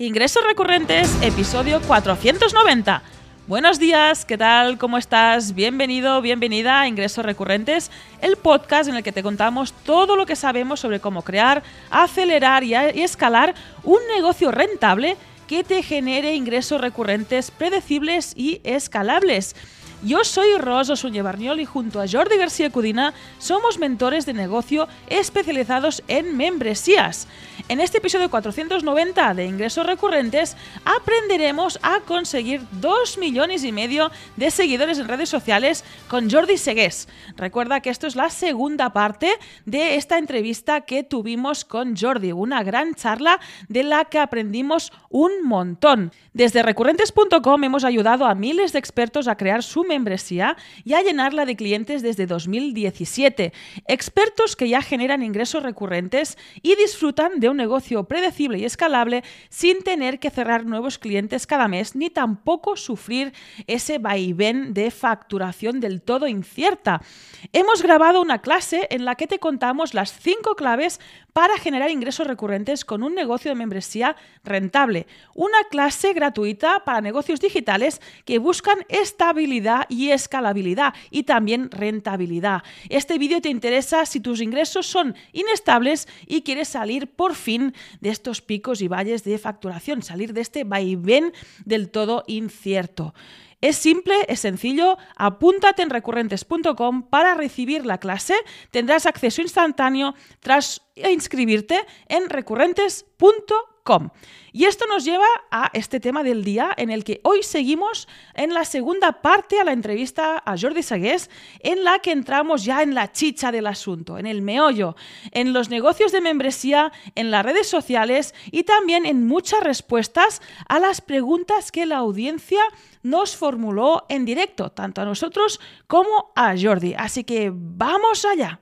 Ingresos recurrentes, episodio 490. Buenos días, ¿qué tal? ¿Cómo estás? Bienvenido, bienvenida a Ingresos Recurrentes, el podcast en el que te contamos todo lo que sabemos sobre cómo crear, acelerar y, y escalar un negocio rentable que te genere ingresos recurrentes predecibles y escalables. Yo soy Rosa Suñé Barniol y junto a Jordi García Cudina somos mentores de negocio especializados en membresías. En este episodio 490 de Ingresos Recurrentes aprenderemos a conseguir 2 millones y medio de seguidores en redes sociales con Jordi Segués. Recuerda que esto es la segunda parte de esta entrevista que tuvimos con Jordi, una gran charla de la que aprendimos un montón. Desde recurrentes.com hemos ayudado a miles de expertos a crear su membresía y a llenarla de clientes desde 2017. Expertos que ya generan ingresos recurrentes y disfrutan de un negocio predecible y escalable sin tener que cerrar nuevos clientes cada mes ni tampoco sufrir ese vaivén de facturación del todo incierta. Hemos grabado una clase en la que te contamos las cinco claves para generar ingresos recurrentes con un negocio de membresía rentable. Una clase gratuita para negocios digitales que buscan estabilidad y escalabilidad y también rentabilidad. Este vídeo te interesa si tus ingresos son inestables y quieres salir por fin de estos picos y valles de facturación, salir de este vaivén del todo incierto. Es simple, es sencillo, apúntate en recurrentes.com para recibir la clase, tendrás acceso instantáneo tras inscribirte en recurrentes.com. Y esto nos lleva a este tema del día en el que hoy seguimos en la segunda parte a la entrevista a Jordi Sagués, en la que entramos ya en la chicha del asunto, en el meollo, en los negocios de membresía, en las redes sociales y también en muchas respuestas a las preguntas que la audiencia nos formuló en directo, tanto a nosotros como a Jordi. Así que vamos allá.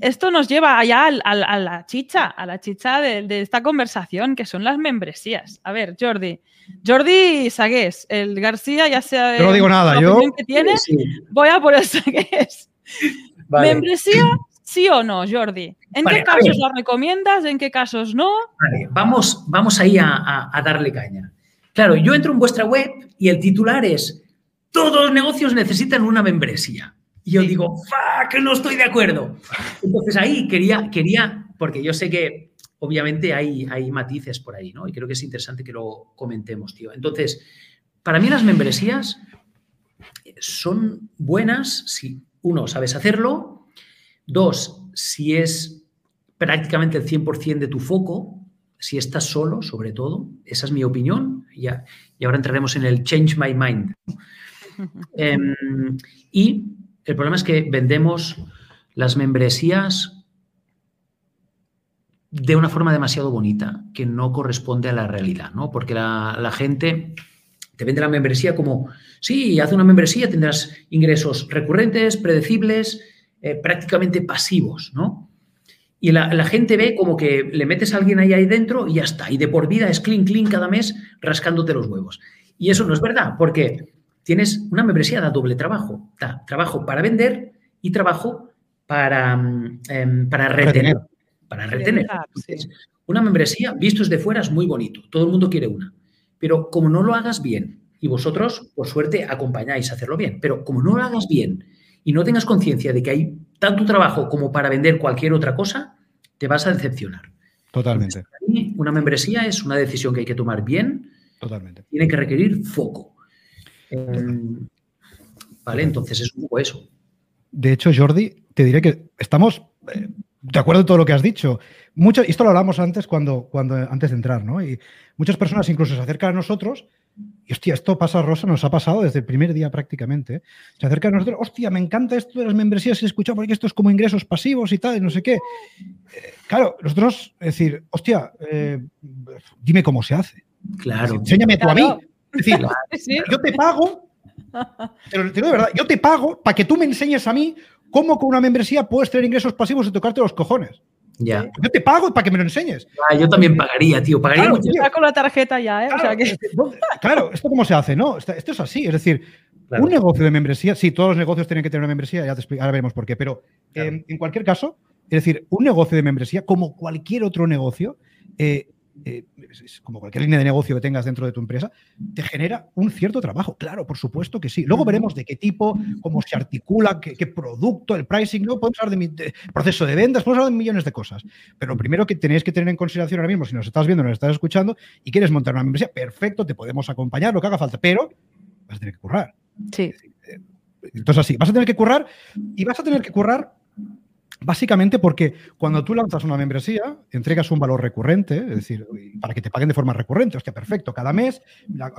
Esto nos lleva allá a, la chicha, a la chicha de, esta conversación, que son las membresías. A ver, Jordi. Jordi Sagués, el García ya sea... no digo nada, yo... Que tiene, Voy a por el Sagués. ¿Membresía sí o no, Jordi? ¿En qué casos la recomiendas? ¿En qué casos no? Vale, vamos, vamos ahí a, a darle caña. Claro, yo entro en vuestra web y el titular es todos los negocios necesitan una membresía. Y yo digo, que no estoy de acuerdo! Entonces ahí quería, quería porque yo sé que obviamente hay, hay matices por ahí, ¿no? Y creo que es interesante que lo comentemos, tío. Entonces, para mí las membresías son buenas si, uno, sabes hacerlo, dos, si es prácticamente el 100% de tu foco, si estás solo, sobre todo, esa es mi opinión, ya, y ahora entraremos en el change my mind. Em, y el problema es que vendemos las membresías de una forma demasiado bonita, que no corresponde a la realidad, ¿no? Porque la, gente te vende la membresía como, sí, haz una membresía, tendrás ingresos recurrentes, predecibles, eh, prácticamente pasivos, ¿no? Y la, gente ve como que le metes a alguien ahí, ahí dentro y ya está. Y de por vida es clean, clean cada mes rascándote los huevos. Y eso no es verdad, porque tienes una membresía da doble trabajo. Da trabajo para vender y trabajo para, mm, em, para retener. Para retener. Una membresía, visto desde fuera, es muy bonito. Todo el mundo quiere una. Pero como no lo hagas bien, y vosotros, por suerte, acompañáis a hacerlo bien, pero como no lo hagas bien y no tengas conciencia de que hay tanto trabajo como para vender cualquier otra cosa, te vas a decepcionar. Totalmente. una membresía es una decisión que hay que tomar bien. Totalmente. Tiene que requerir foco. Em, vale, entonces es un poco eso. De hecho, Jordi, te diré que estamos eh, de acuerdo en todo lo que has dicho. Mucho, esto lo hablamos antes cuando, cuando antes de entrar, ¿no? Y muchas personas incluso se acercan a nosotros y hostia, esto pasa, Rosa, nos ha pasado desde el primer día prácticamente. Se acerca a nosotros, hostia, me encanta esto de las membresías, he escuchado porque esto es como ingresos pasivos y tal, y no sé qué. Eh, claro, nosotros, es decir, hostia, eh, dime cómo se hace. Claro. enséñame tú a mí. Es decir, yo te pago, pero te digo de verdad, yo te pago para que tú me enseñes a mí cómo con una membresía puedes tener ingresos pasivos y tocarte los cojones. Ya. Yo te pago para que me lo enseñes. Ah, yo también pagaría, tío. Pagaría claro, mucho. con la tarjeta ya, ¿eh? Claro, ¿esto cómo se hace? No, esto es así. Es decir, un negocio de membresía, sí, todos los negocios tienen que tener una membresía, ya te explico, ahora veremos por qué, pero en cualquier caso, es decir, un negocio de membresía, como cualquier otro negocio, eh, eh, como cualquier línea de negocio que tengas dentro de tu empresa, te genera un cierto trabajo. Claro, por supuesto que sí. Luego veremos de qué tipo, cómo se articula, qué, producto, el pricing. Luego podemos hablar de, proceso de ventas, podemos hablar de millones de cosas. Pero lo primero que tenéis que tener en consideración ahora mismo, si nos estás viendo, nos estás escuchando y quieres montar una membresía, perfecto, te podemos acompañar, lo que haga falta, pero vas a tener que currar. Sí. Eh, entonces, así, vas a tener que currar y vas a tener que currar Básicamente porque cuando tú lanzas una membresía, entregas un valor recurrente, es decir, para que te paguen de forma recurrente, hostia, perfecto, cada mes,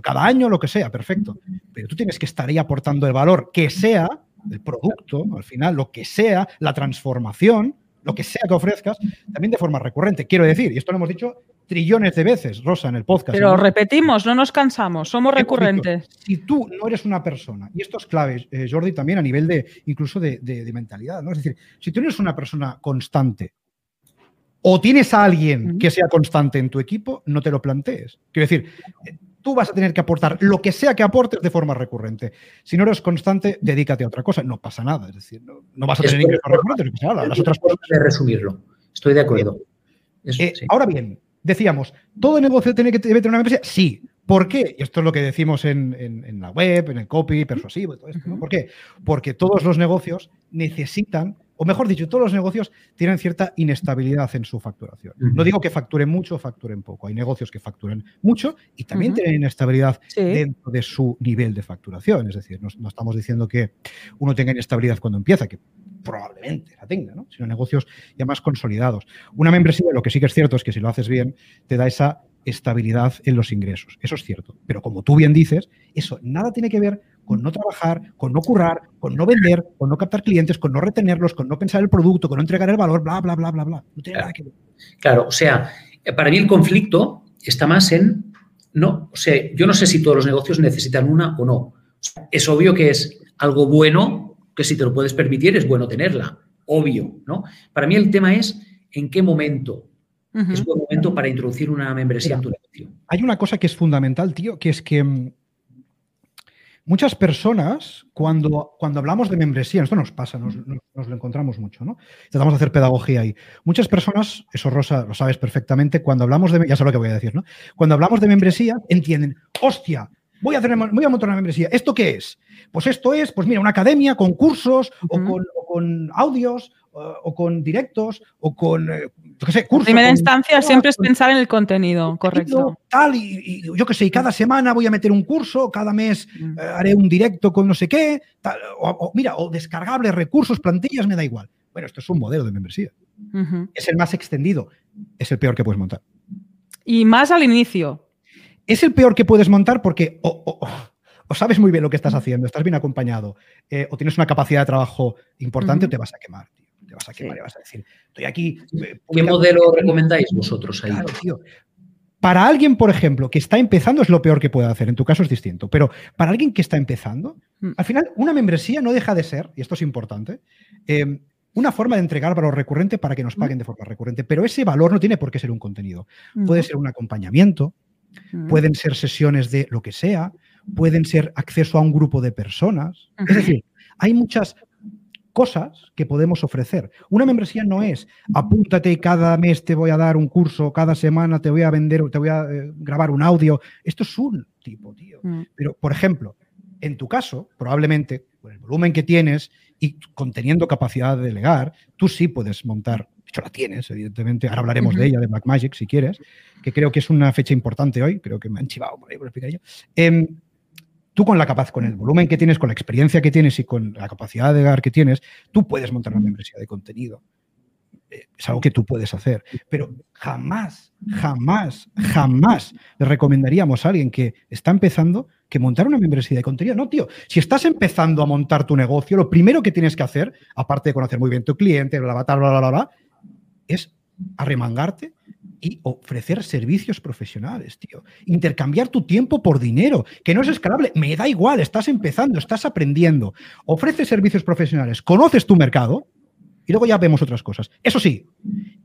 cada año, lo que sea, perfecto. Pero tú tienes que estar ahí aportando el valor que sea, el producto, al final, lo que sea, la transformación, lo que sea que ofrezcas, también de forma recurrente. Quiero decir, y esto lo hemos dicho trillones de veces, Rosa, en el podcast. Pero repetimos, no nos cansamos, somos recurrentes. si tú no eres una persona, y esto es clave, eh, Jordi, también a nivel de incluso de, de, mentalidad, ¿no? Es decir, si tú no eres una persona constante o tienes a alguien que sea constante en tu equipo, no te lo plantees. Quiero decir, tú vas a tener que aportar lo que sea que aportes de forma recurrente. Si no eres constante, dedícate a otra cosa. No pasa nada. Es decir, no, vas a tener ingresos recurrentes. Las otras cosas. De resumirlo. Estoy de acuerdo. Eh, ahora bien, decíamos, ¿todo negocio tiene que tener una empresa? Sí. ¿Por qué? Y esto es lo que decimos en, la web, en el copy, persuasivo y todo esto. ¿Por qué? Porque todos los negocios necesitan o mejor dicho, todos los negocios tienen cierta inestabilidad en su facturación. No digo que facturen mucho o facturen poco. Hay negocios que facturan mucho y también tienen inestabilidad dentro de su nivel de facturación. Es decir, no, estamos diciendo que uno tenga inestabilidad cuando empieza, que probablemente la tenga, ¿no? sino negocios ya más consolidados. Una membresía, lo que sí que es cierto es que si lo haces bien, te da esa estabilidad en los ingresos. Eso es cierto. Pero como tú bien dices, eso nada tiene que ver con no trabajar, con no currar, con no vender, con no captar clientes, con no retenerlos, con no pensar el producto, con no entregar el valor, bla, bla, bla, bla, bla. No tiene nada que ver. Claro, o sea, para mí el conflicto está más en, no, o sea, yo no sé si todos los negocios necesitan una o no. es obvio que es algo bueno, que si te lo puedes permitir es bueno tenerla, obvio, ¿no? Para mí el tema es en qué momento es buen momento para introducir una membresía en tu negocio. Hay una cosa que es fundamental, tío, que es que mm, Muchas personas, cuando, cuando hablamos de membresía, esto nos pasa, nos, lo encontramos mucho, ¿no? Tratamos de hacer pedagogía ahí. Muchas personas, eso Rosa lo sabes perfectamente, cuando hablamos de, ya sé lo que voy a decir, ¿no? Cuando hablamos de membresía, entienden, hostia, voy a, hacer, voy a montar una membresía. ¿Esto qué es? Pues esto es, pues mira, una academia con cursos o, con, o, con, audios o con directos o con, eh, yo qué sé, cursos. primera instancia siempre es pensar en el contenido, correcto. Tal, y, yo qué sé, y cada semana voy a meter un curso, cada mes eh, haré un directo con no sé qué, o, mira, o descargables, recursos, plantillas, me da igual. Bueno, esto es un modelo de membresía. Es el más extendido, es el peor que puedes montar. Y más al inicio. Es el peor que puedes montar porque o, sabes muy bien lo que estás haciendo, estás bien acompañado, eh, o tienes una capacidad de trabajo importante o te vas a quemar te vas a quemar y vas a decir, estoy aquí. Eh, ¿Qué modelo recomendáis vosotros ahí? Para alguien, por ejemplo, que está empezando es lo peor que puede hacer, en tu caso es distinto, pero para alguien que está empezando, mm. al final una membresía no deja de ser, y esto es importante, em, una forma de entregar valor recurrente para que nos paguen de forma recurrente, pero ese valor no tiene por qué ser un contenido. Puede ser un acompañamiento, pueden ser sesiones de lo que sea, pueden ser acceso a un grupo de personas. Es decir, hay muchas cosas que podemos ofrecer. Una membresía no es apúntate y cada mes te voy a dar un curso, cada semana te voy a vender, te voy a eh, grabar un audio. Esto es un tipo, tío. Mm. Pero, por ejemplo, en tu caso, probablemente, con el volumen que tienes y conteniendo capacidad de delegar, tú sí puedes montar, de hecho la tienes, evidentemente, ahora hablaremos de ella, de Blackmagic, si quieres, que creo que es una fecha importante hoy, creo que me han chivado por ahí por explicar yo. Em, tú con la capacidad, con el volumen que tienes, con la experiencia que tienes y con la capacidad de dar que tienes, tú puedes montar una membresía de contenido. Eh, es algo que tú puedes hacer. Pero jamás, jamás, jamás le recomendaríamos a alguien que está empezando que montar una membresía de contenido. No, tío. Si estás empezando a montar tu negocio, lo primero que tienes que hacer, aparte de conocer muy bien tu cliente, bla, bla, bla, bla, bla, bla, es arremangarte y ofrecer servicios profesionales, tío. Intercambiar tu tiempo por dinero, que no es escalable. Me da igual, estás empezando, estás aprendiendo. Ofrece servicios profesionales, conoces tu mercado y luego ya vemos otras cosas. Eso sí,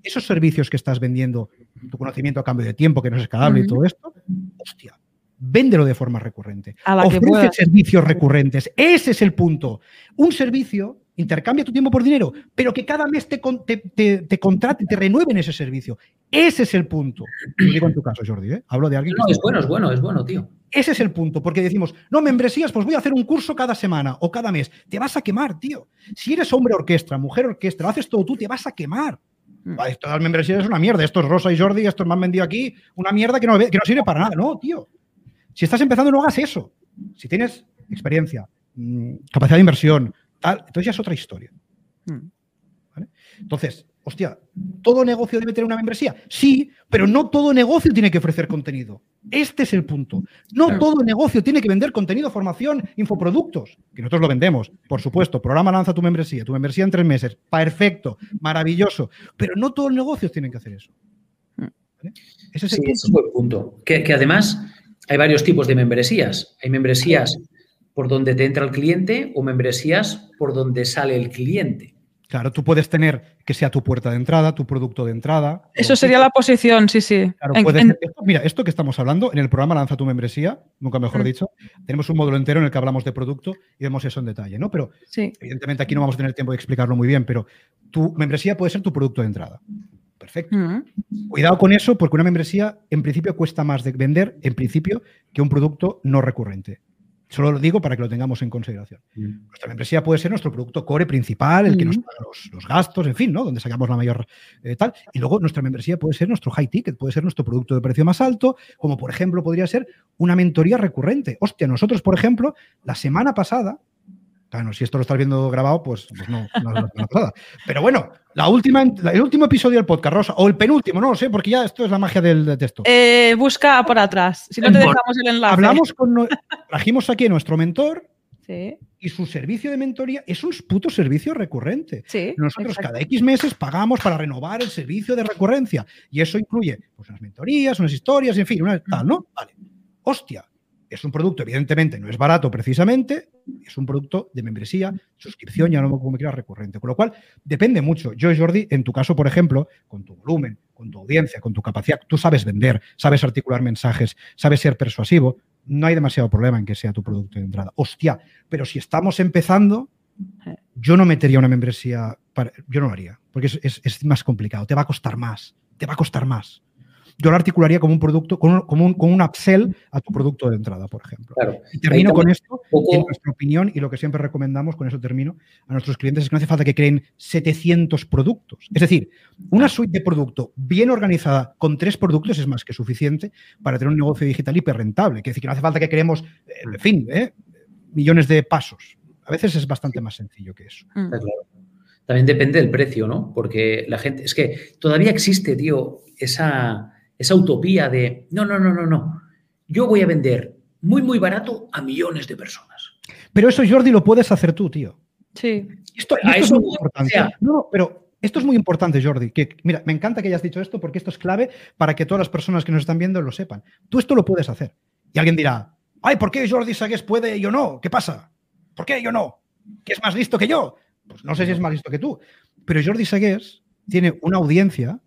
esos servicios que estás vendiendo, tu conocimiento a cambio de tiempo, que no es escalable y todo esto, hostia, véndelo de forma recurrente. Ofrece servicios recurrentes. Ese es el punto. Un servicio intercambia tu tiempo por dinero, pero que cada mes te, te, te, te contrate, te renueven ese servicio. Ese es el punto. Lo digo en tu caso, Jordi, ¿eh? hablo de alguien. No, es bueno, es bueno, es bueno, tío. Ese es el punto, porque decimos, no, membresías, pues voy a hacer un curso cada semana o cada mes. Te vas a quemar, tío. Si eres hombre orquestra, mujer orquestra, lo haces todo tú, te vas a quemar. Mm. Esto de las membresías es una mierda. Esto es Rosa y Jordi, estos me han vendido aquí una mierda que no, que no sirve para nada. No, tío. Si estás empezando, no hagas eso. Si tienes experiencia, mm, capacidad de inversión, tal, entonces ya es otra historia. Mm. ¿Vale? Entonces, hostia, ¿todo negocio debe tener una membresía? Sí, pero no todo negocio tiene que ofrecer contenido. Este es el punto. No claro. todo negocio tiene que vender contenido, formación, infoproductos, que nosotros lo vendemos, por supuesto. Programa lanza tu membresía, tu membresía en tres meses. Perfecto, maravilloso. Pero no todos los negocios tienen que hacer eso. ¿Vale? Ese es el sí, punto. Ese es buen punto. Que, que además hay varios tipos de membresías. Hay membresías por donde te entra el cliente o membresías por donde sale el cliente. Claro, tú puedes tener que sea tu puerta de entrada, tu producto de entrada. Eso sería la posición, sí, sí. Claro, en, en... Esto, mira, esto que estamos hablando, en el programa Lanza tu membresía, nunca mejor mm. dicho, tenemos un módulo entero en el que hablamos de producto y vemos eso en detalle, ¿no? Pero sí. evidentemente aquí no vamos a tener tiempo de explicarlo muy bien, pero tu membresía puede ser tu producto de entrada. Perfecto. Mm. Cuidado con eso, porque una membresía en principio cuesta más de vender, en principio, que un producto no recurrente. Solo lo digo para que lo tengamos en consideración. Mm. Nuestra membresía puede ser nuestro producto core principal, el que mm. nos paga los, los, gastos, en fin, ¿no? Donde sacamos la mayor eh, tal. Y luego nuestra membresía puede ser nuestro high ticket, puede ser nuestro producto de precio más alto, como por ejemplo podría ser una mentoría recurrente. Hostia, nosotros, por ejemplo, la semana pasada, Bueno, si esto lo estás viendo grabado, pues, pues no, no, no, no. Pero bueno, la última, el último episodio del podcast, Rosa, o el penúltimo, no lo sé, porque ya esto es la magia del de texto. Eh, busca por atrás, si no te dejamos el enlace. Hablamos con, trajimos aquí a nuestro mentor sí. y su servicio de mentoría es un puto servicio recurrente. Sí, Nosotros exacto. cada X meses pagamos para renovar el servicio de recurrencia y eso incluye pues, unas mentorías, unas historias, en fin, una tal, ¿no? Vale. Hostia, es un producto, evidentemente, no es barato precisamente, es un producto de membresía, suscripción, ya no como me quieras recurrente. Con lo cual, depende mucho. Yo, Jordi, en tu caso, por ejemplo, con tu volumen, con tu audiencia, con tu capacidad, tú sabes vender, sabes articular mensajes, sabes ser persuasivo, no hay demasiado problema en que sea tu producto de entrada. Hostia, pero si estamos empezando, yo no metería una membresía, para, yo no lo haría, porque es, más complicado, te va a costar más, te va a costar más yo lo articularía como un producto, como un, como un, como un upsell a tu producto de entrada, por ejemplo. Claro. Y termino con esto, poco... en nuestra opinión, y lo que siempre recomendamos, con eso termino, a nuestros clientes es que no hace falta que creen 700 productos. Es decir, una suite de producto bien organizada con tres productos es más que suficiente para tener un negocio digital hiper rentable. Quiere decir que no hace falta que creemos, en fin, ¿eh? millones de pasos. A veces es bastante más sencillo que eso. Mm. Claro. También depende del precio, ¿no? Porque la gente, es que todavía existe, tío, esa esa utopía de, no, no, no, no, no, yo voy a vender muy, muy barato a millones de personas. Pero eso, Jordi, lo puedes hacer tú, tío. Sí. Esto, esto es muy importante. Sea. No, pero esto es muy importante, Jordi. Que, mira, me encanta que hayas dicho esto porque esto es clave para que todas las personas que nos están viendo lo sepan. Tú esto lo puedes hacer. Y alguien dirá, ay, ¿por qué Jordi Sagues puede y yo no? ¿Qué pasa? ¿Por qué yo no? ¿Que es más listo que yo? Pues no sé si es más listo que tú. Pero Jordi Sagues tiene una audiencia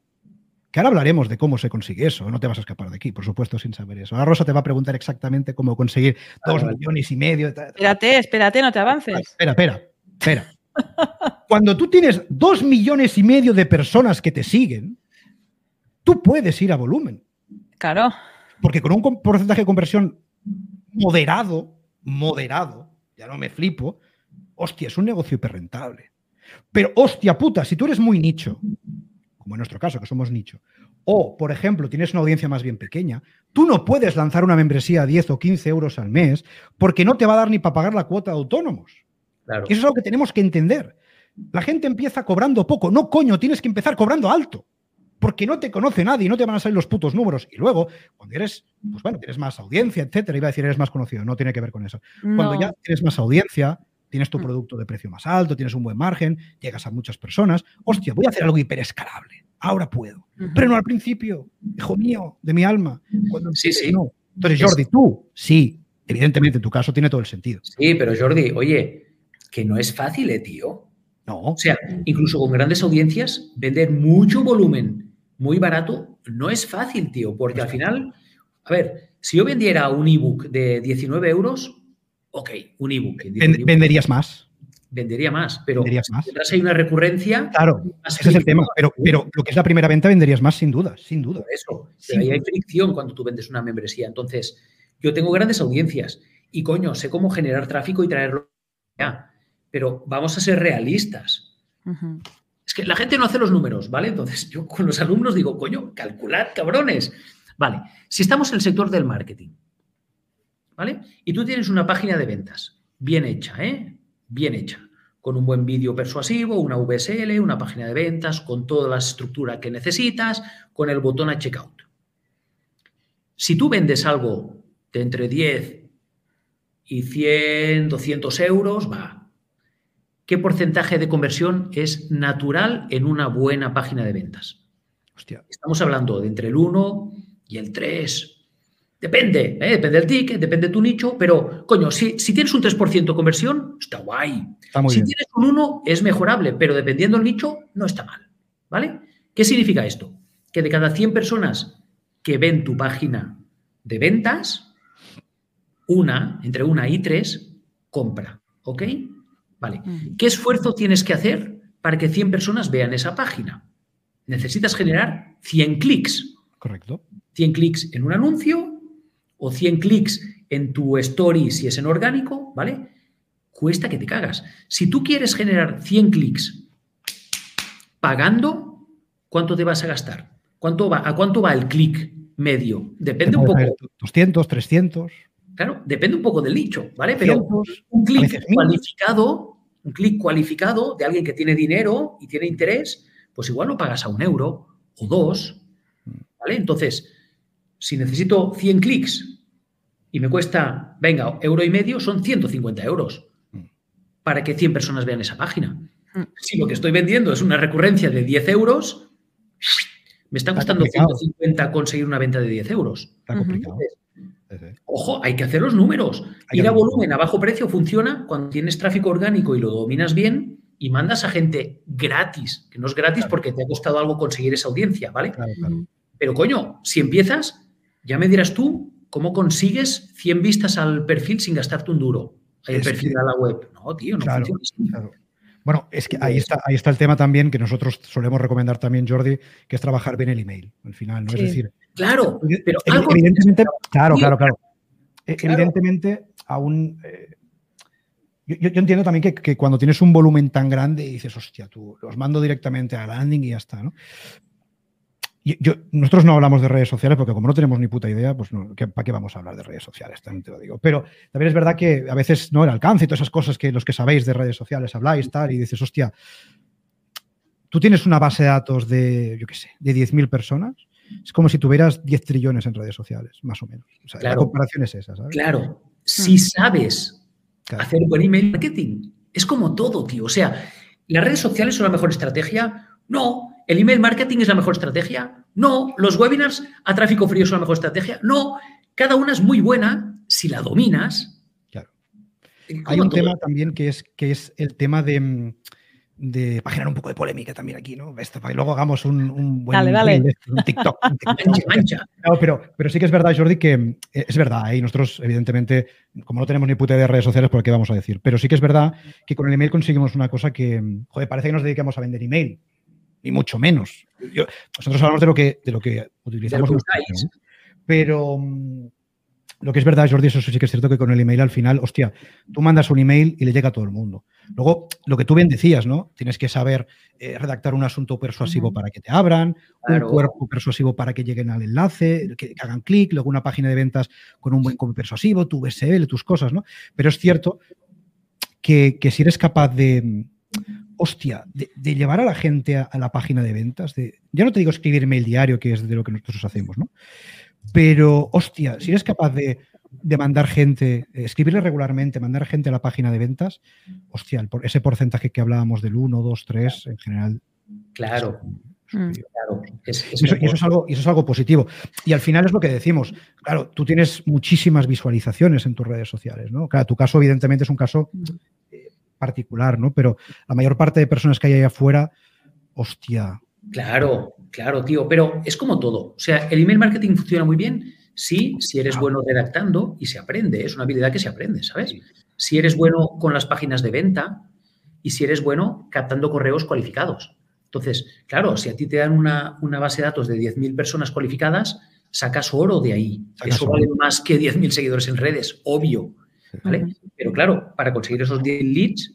que ahora hablaremos de cómo se consigue eso, no te vas a escapar de aquí, por supuesto, sin saber eso. Ahora Rosa te va a preguntar exactamente cómo conseguir dos millones y medio. Espérate, espérate, no te avances. Espera, espera, espera. Cuando tú tienes dos millones y medio de personas que te siguen, tú puedes ir a volumen. Claro. Porque con un porcentaje de conversión moderado, moderado, ya no me flipo, hostia, es un negocio hiperrentable. Pero hostia puta, si tú eres muy nicho, como en nuestro caso, que somos nicho, o, por ejemplo, tienes una audiencia más bien pequeña, tú no puedes lanzar una membresía a 10 o 15 euros al mes porque no te va a dar ni para pagar la cuota de autónomos. Claro. Eso es algo que tenemos que entender. La gente empieza cobrando poco. No, coño, tienes que empezar cobrando alto. Porque no te conoce nadie y no te van a salir los putos números. Y luego, cuando eres, pues bueno, tienes más audiencia, etcétera, iba a decir eres más conocido, no tiene que ver con eso. No. Cuando ya tienes más audiencia, tienes tu mm. producto de precio más alto, tienes un buen margen, llegas a muchas personas. Hostia, voy a hacer algo hiperescalable. Ahora puedo. Uh -huh. Pero no al principio, hijo mío, de mi alma. Cuando sí, sí. No. Entonces, Jordi, tú, sí, evidentemente en tu caso tiene todo el sentido. Sí, pero Jordi, oye, que no es fácil, ¿eh, tío? No. O sea, incluso con grandes audiencias, vender mucho volumen muy barato no es fácil, tío, porque al final, a ver, si yo vendiera un ebook de 19 euros, ok, un ebook. ¿Venderías más? vendería más, pero Venderías más. si detrás hay una recurrencia, Claro, ese es el tema. Pero, pero lo que es la primera venta venderías más sin duda, sin duda. Por eso, Sin pero ahí hay fricción cuando tú vendes una membresía. Entonces, yo tengo grandes audiencias y coño, sé cómo generar tráfico y traerlo ya. Pero vamos a ser realistas. Es que la gente no hace los números, ¿vale? Entonces, yo con los alumnos digo, coño, calculad, cabrones. Vale, si estamos en el sector del marketing, ¿vale? Y tú tienes una página de ventas bien hecha, ¿eh? Bien hecha, con un buen vídeo persuasivo, una VSL, una página de ventas, con toda la estructura que necesitas, con el botón a checkout. Si tú vendes algo de entre 10 y 100, 200 euros, va. ¿Qué porcentaje de conversión es natural en una buena página de ventas? Hostia. Estamos hablando de entre el 1 y el 3. Depende, ¿eh? depende del ticket, depende de tu nicho, pero coño, si, si tienes un 3% de conversión, está guay. Está muy si bien. tienes un 1, es mejorable, pero dependiendo del nicho, no está mal. ¿Vale? ¿Qué significa esto? Que de cada 100 personas que ven tu página de ventas, una, entre una y tres, compra. ¿Ok? Vale. Mm. ¿Qué esfuerzo tienes que hacer para que 100 personas vean esa página? Necesitas generar 100 clics. Correcto. 100 clics en un anuncio o 100 clics en tu story si es en orgánico, ¿vale? Cuesta que te cagas. Si tú quieres generar 100 clics pagando, ¿cuánto te vas a gastar? ¿Cuánto va, ¿A cuánto va el clic medio? Depende un poco, caer 200, 300, claro, depende un poco del nicho, ¿vale? Pero 100. un clic cualificado, un clic cualificado de alguien que tiene dinero y tiene interés, pues igual lo pagas a un euro o dos, ¿vale? Entonces, si necesito 100 clics y me cuesta, venga, euro y medio, son 150 euros Mm. para que 100 personas vean esa página. Mm. Si lo que estoy vendiendo es una recurrencia de 10 euros, me está Está costando complicado. 150 conseguir una venta de 10 euros. Está complicado. Ojo, hay que hacer los números. Hay Ir a volumen a bajo precio funciona cuando tienes tráfico orgánico y lo dominas bien y mandas a gente gratis, que no es gratis Claro. porque te ha costado algo conseguir esa audiencia, ¿vale? Claro, claro. Ujú. Pero coño, si empiezas, ya me dirás tú cómo consigues 100 vistas al perfil sin gastarte un duro. El perfil que- a la web. No, tío, no Claro, funciona así. Claro. Bueno, es que ahí está, ahí está el tema también que nosotros solemos recomendar también, Jordi, que es trabajar bien el email, al final, ¿no? Sí. Es decir, Claro, pero evi- algo evidentemente, claro, claro, claro. E- claro. Evidentemente, aún. eh, yo, yo- yo entiendo también que, que cuando tienes un volumen tan grande y dices, hostia, tú los mando directamente a landing y ya está, ¿no? Yo, nosotros no hablamos de redes sociales porque como no tenemos ni puta idea, pues no, ¿qué- ¿para qué vamos a hablar de redes sociales? También te lo digo. Pero también es verdad que a veces no el alcance y todas esas cosas que los que sabéis de redes sociales habláis tal y dices, hostia, tú tienes una base de datos de, yo qué sé, de 10.000 personas. Es como si tuvieras 10 trillones en redes sociales, más o menos. O sea, Claro. La comparación es esa, ¿sabes? Claro, si sabes Claro. hacer buen email marketing, es como todo, tío. O sea, ¿las redes sociales son la mejor estrategia? No. ¿El email marketing es la mejor estrategia? No. ¿Los webinars a tráfico frío son la mejor estrategia? No. Cada una es muy buena si la dominas. Claro. Hay un todo. tema también que es, que es el tema de, mm, de para generar un poco de polémica también aquí, ¿no? Esto, para que luego hagamos un, un buen Dale, dale. un TikTok. un TikTok. Mancha, mancha. No, pero, pero sí que es verdad, Jordi, que eh, es verdad, ¿eh? y nosotros, evidentemente, como no tenemos ni puta idea de redes sociales, ¿por qué vamos a decir? Pero sí que es verdad que con el email conseguimos una cosa que, mm, joder, parece que nos dedicamos a vender email, ni mucho menos. Yo- nosotros hablamos de lo que, de lo que utilizamos. Pero mm, lo que es verdad, Jordi, eso sí que es cierto que con el email al final, hostia, tú mandas un email y le llega a todo el mundo. Luego, lo que tú bien decías, ¿no? Tienes que saber eh, redactar un asunto persuasivo para que te abran, Claro. un cuerpo persuasivo para que lleguen al enlace, que, que hagan clic, luego una página de ventas con un buen copy persuasivo, tu VSL, tus cosas, ¿no? Pero es cierto que, que si eres capaz de, hostia, de, de llevar a la gente a, a la página de ventas, de, ya no te digo escribir email diario, que es de lo que nosotros hacemos, ¿no? Pero, hostia, si eres capaz de, de mandar gente, eh, escribirle regularmente, mandar gente a la página de ventas, hostia, el por- ese porcentaje que hablábamos del 1, 2, 3, en general. Claro, Mm. claro. Es, es Y eso, y mejor. eso es algo, eso es algo positivo. Y al final es lo que decimos. Claro, tú tienes muchísimas visualizaciones en tus redes sociales, ¿no? Claro, tu caso, evidentemente, es un caso particular, ¿no? Pero la mayor parte de personas que hay ahí afuera, hostia. Claro, claro, tío. Pero es como todo. O sea, el email marketing funciona muy bien sí, si eres Ah. bueno redactando y se aprende. Es una habilidad que se aprende, ¿sabes? Si eres bueno con las páginas de venta, y si eres bueno captando correos cualificados. Entonces, claro, si a ti te dan una, una base de datos de 10.000 personas cualificadas, sacas oro de ahí. Eso vale más que 10.000 seguidores en redes, obvio. ¿Vale? Pero claro, para conseguir esos 10 leads,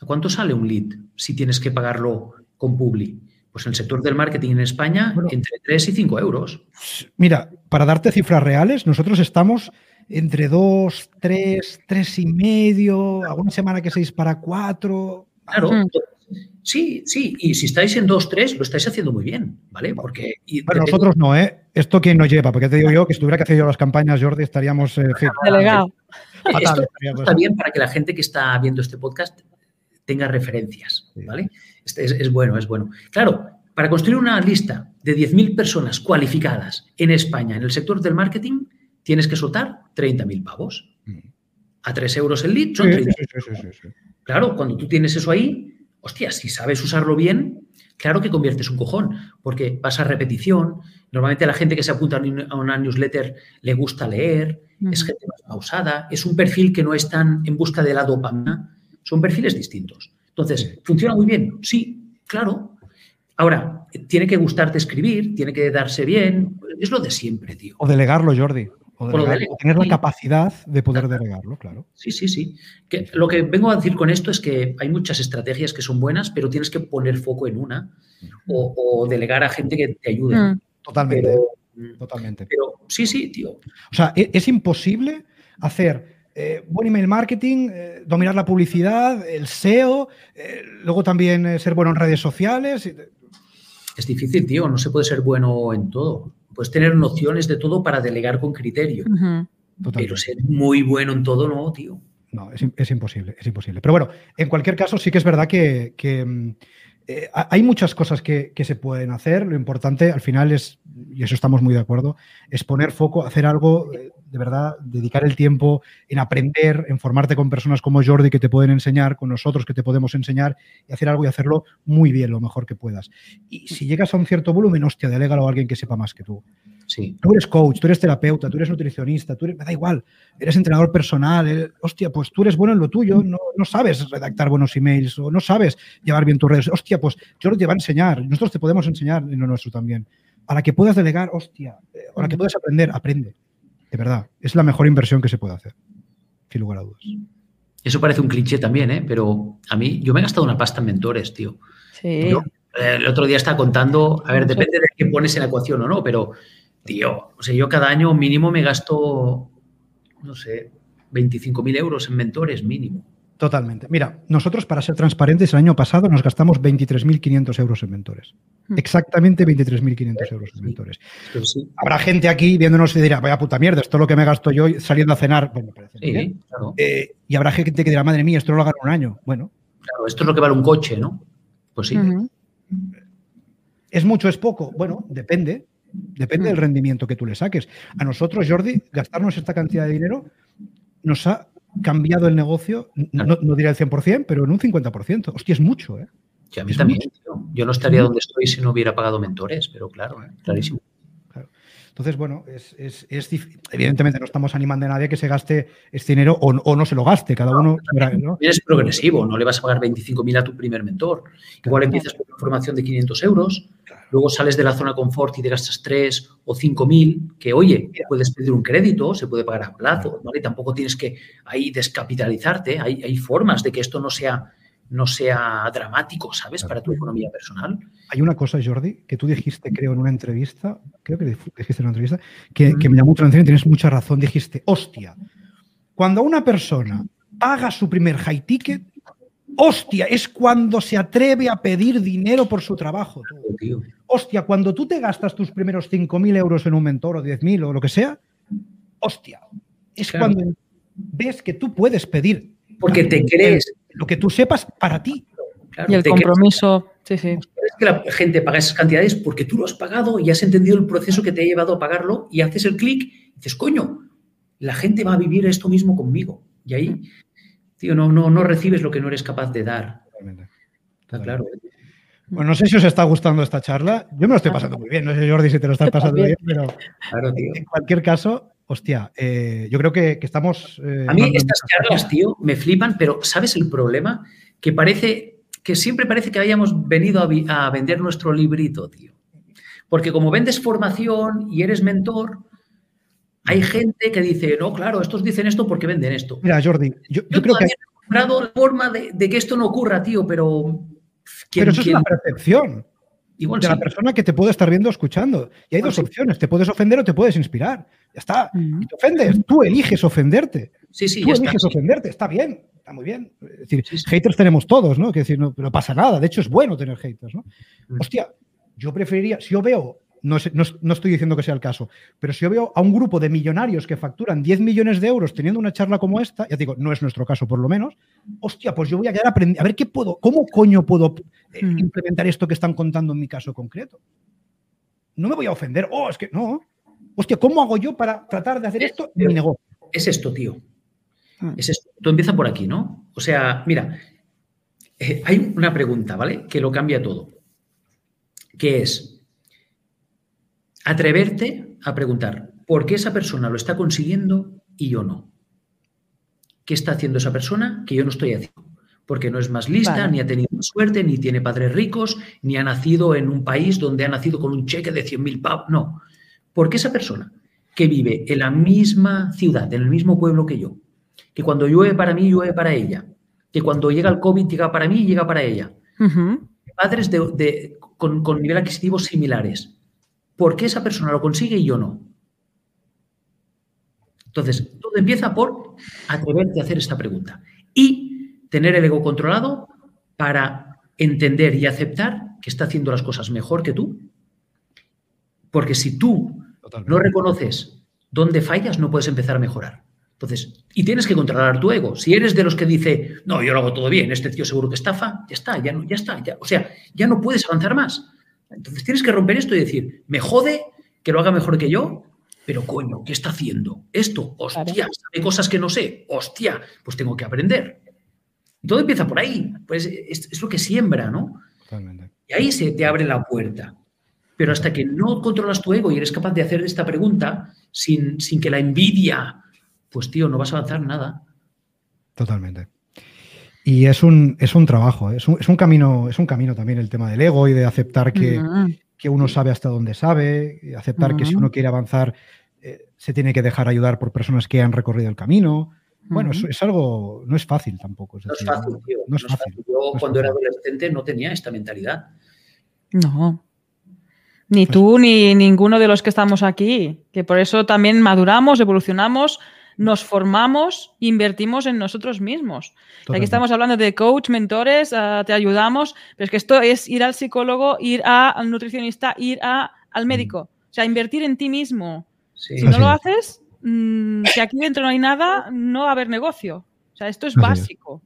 ¿a cuánto sale un lead si tienes que pagarlo con Publi? Pues en el sector del marketing en España, entre 3 y 5 euros. Mira, para darte cifras reales, nosotros estamos entre 2, 3, 3 y medio, alguna semana que 6 para 4. Claro, Sí, sí, y si estáis en 2-3, lo estáis haciendo muy bien, ¿vale? Porque. bueno, nosotros no, ¿eh? Esto quién nos lleva, porque te digo yo que si tuviera que hacer yo las campañas, Jordi, estaríamos. Eh, Delegado. Esto está bien para que la gente que está viendo este podcast tenga referencias, ¿vale? Este es, bueno, es bueno. Claro, para construir una lista de 10.000 personas cualificadas en España en el sector del marketing, tienes que soltar 30.000 pavos. Mm. A 3 euros el lead son 30. Claro, cuando tú tienes eso ahí, hostia, si sabes usarlo bien, claro que conviertes un cojón, porque vas a repetición. Normalmente a la gente que se apunta a una newsletter le gusta leer, es gente más pausada, es un perfil que no es tan en busca de la dopamina, son perfiles distintos. Entonces, ¿funciona muy bien? Sí, claro. Ahora, tiene que gustarte escribir, tiene que darse bien, es lo de siempre, tío. O delegarlo, Jordi. O, tener la capacidad de poder delegarlo, claro. Sí, sí, sí. Que, lo que vengo a decir con esto es que hay muchas estrategias que son buenas, pero tienes que poner foco en una o, delegar a gente que te ayude. Mm. Totalmente. Mm, totalmente. Pero sí, sí, tío. O sea, e, es, imposible hacer eh, buen email marketing, eh, dominar la publicidad, el SEO, eh, luego también ser bueno en redes sociales. Es difícil, tío. No se puede ser bueno en todo. Puedes tener nociones de todo para delegar con criterio. Pero ser muy bueno en todo, no, tío. No, es, imposible, es imposible. Pero bueno, en cualquier caso, sí que es verdad que, mm, eh, hay muchas cosas que, se pueden hacer. Lo importante al final es, y eso estamos muy de acuerdo, es poner foco, hacer algo eh, de verdad, dedicar el tiempo en aprender, en formarte con personas como Jordi que te pueden enseñar, con nosotros que te podemos enseñar y hacer algo y hacerlo muy bien, lo mejor que puedas. Y si llegas a un cierto volumen, hostia, delégalo a alguien que sepa más que tú. Sí. Tú eres coach, tú eres terapeuta, tú eres nutricionista, tú eres, me da igual, eres entrenador personal, hostia, pues tú eres bueno en lo tuyo, no, no, sabes redactar buenos emails o no sabes llevar bien tus redes. Hostia, pues yo te va a enseñar, nosotros te podemos enseñar en lo nuestro también. Para que puedas delegar, hostia, eh, para que puedas aprender, aprende. De verdad, es la mejor inversión que se puede hacer, sin lugar a dudas. Eso parece un cliché también, ¿eh? pero a mí, yo me he gastado una pasta en mentores, tío. Sí. Eh, el otro día estaba contando, a ver, depende de qué pones en la ecuación o no, pero, tío, o sea, yo cada año mínimo me gasto, no sé, 25.000 euros en mentores mínimo. Totalmente. Mira, nosotros, para ser transparentes, el año pasado nos gastamos 23.500 euros en mentores. Hmm. Exactamente 23.500 euros en mentores. Habrá gente aquí viéndonos y dirá, vaya puta mierda, esto es lo que me gasto yo saliendo a cenar. Bueno, me parece bien. Eh, y habrá gente que dirá, madre mía, esto no lo gano un año. Bueno. Claro, esto es lo que vale un coche, ¿no? Pues sí. ¿Es mucho, es poco? Bueno, depende. Depende del hmm. rendimiento que tú le saques. A nosotros, Jordi, gastarnos esta cantidad de dinero nos ha cambiado el negocio, no, no diré el 100%, pero en un 50%. Hostia, es mucho, ¿eh? a mí también. Yo no estaría donde estoy si no hubiera pagado mentores, pero claro, ¿eh? clarísimo. Entonces, bueno, es, evidentemente no estamos animando a nadie que se gaste este dinero o, no se lo gaste, cada uno. ¿no? Es progresivo, no le vas a pagar 25.000 a tu primer mentor. Igual empiezas con una formación de 500 euros, luego sales de la zona confort y te gastas 3 o 5.000, que oye, puedes pedir un crédito, se puede pagar a plazo, ¿vale? Tampoco tienes que ahí descapitalizarte, hay, hay formas de que esto no sea no sea dramático, ¿sabes? Para tu economía personal. Hay una cosa, Jordi, que tú dijiste, creo, en una entrevista, creo que dijiste en una entrevista, que, me llamó mucho la atención y tienes mucha razón. Dijiste, hostia, cuando una persona paga su primer high ticket, hostia, es cuando se atreve a pedir dinero por su trabajo. Hostia, cuando tú te gastas tus primeros 5.000 euros en un mentor o 10.000 o lo que sea, hostia, es cuando ves que tú puedes pedir. Porque te crees lo que tú sepas para ti. y el compromiso, sí, sí. Es que la gente paga esas cantidades porque tú lo has pagado y has entendido el proceso que te ha llevado a pagarlo y haces el clic y dices, coño, la gente va a vivir esto mismo conmigo. Y ahí, tío, no, no, no recibes lo que no eres capaz de dar. Está claro. Bueno, no sé si os está gustando esta charla. Yo me lo estoy pasando muy bien. No sé, Jordi, si te lo estás pasando bien, pero en cualquier caso, hostia, eh, yo creo que, estamos... Eh, a mí estas charlas, tío, me flipan, pero ¿sabes el problema? que parece, que siempre parece que hayamos venido a, a vender nuestro librito, tío. Porque como vendes formación y eres mentor, hay gente que dice, no, claro, estos dicen esto porque venden esto. Mira, Jordi, yo, creo que... He encontrado la forma de, que esto no ocurra, tío, pero... pero eso es la percepción. Igual de la persona que te puede estar viendo escuchando. Y hay dos opciones, te puedes ofender o te puedes inspirar. Ya está. Y te ofendes, tú eliges ofenderte. Sí, sí, tú eliges ofenderte, está bien, está muy bien. Es decir, haters tenemos todos, ¿no? Que decir, no, no, pasa nada. De hecho, es bueno tener haters, ¿no? Hostia, yo preferiría, si yo veo no, estoy diciendo que sea el caso, pero si yo veo a un grupo de millonarios que facturan 10 millones de euros teniendo una charla como esta, ya digo, no es nuestro caso por lo menos, hostia, pues yo voy a quedar aprendiendo, a ver qué puedo, cómo coño puedo eh, hmm. implementar esto que están contando en mi caso concreto. No me voy a ofender, oh, es que no. Hostia, ¿cómo hago yo para tratar de hacer esto en mi negocio? Es esto, tío. Hmm. Es esto. Tú empieza por aquí, ¿no? O sea, mira, eh, hay una pregunta, ¿vale? Que lo cambia todo. Que es, atreverte a preguntar, ¿por qué esa persona lo está consiguiendo y yo no? ¿Qué está haciendo esa persona que yo no estoy haciendo? Porque no es más lista, ni ha tenido suerte, ni tiene padres ricos, ni ha nacido en un país donde ha nacido con un cheque de 100.000 pavos. No. Porque esa persona que vive en la misma ciudad, en el mismo pueblo que yo, que cuando llueve para mí, llueve para ella, que cuando llega el COVID llega para mí, llega para ella. Padres con, con nivel adquisitivo similares, ¿Por qué esa persona lo consigue y yo no? Entonces, todo empieza por atreverte a hacer esta pregunta y tener el ego controlado para entender y aceptar que está haciendo las cosas mejor que tú. Porque si tú no reconoces dónde fallas, no puedes empezar a mejorar. Entonces, y tienes que controlar tu ego. Si eres de los que dice, no, yo lo hago todo bien, este tío seguro que estafa, ya está, ya no, ya está, ya, o sea, ya no puedes avanzar más. Entonces tienes que romper esto y decir, me jode que lo haga mejor que yo, pero coño, ¿qué está haciendo? Esto, hostia, hay cosas que no sé, hostia, pues tengo que aprender. Y todo empieza por ahí, pues es, lo que siembra, ¿no? Y ahí se te abre la puerta. Pero hasta que no controlas tu ego y eres capaz de hacer esta pregunta sin, sin que la envidia, pues tío, no vas a avanzar nada. Totalmente. Y es un, es un trabajo, ¿eh? es un, es un, camino, es un camino también el tema del ego y de aceptar que, que uno sabe hasta dónde sabe, y aceptar que si uno quiere avanzar eh, se tiene que dejar ayudar por personas que han recorrido el camino. Bueno, es, algo, no es fácil tampoco. no, es fácil, tío. No es fácil. Yo cuando era adolescente no tenía esta mentalidad. No. Ni pues tú ni ninguno de los que estamos aquí, que por eso también maduramos, evolucionamos nos formamos, invertimos en nosotros mismos. Aquí estamos hablando de coach, mentores, ah, te ayudamos, pero es que esto es ir al psicólogo, ir al nutricionista, ir a, al médico. O sea, invertir en ti mismo. Si no lo haces, mm, si aquí dentro no hay nada, no va a haber negocio. O sea, esto es básico.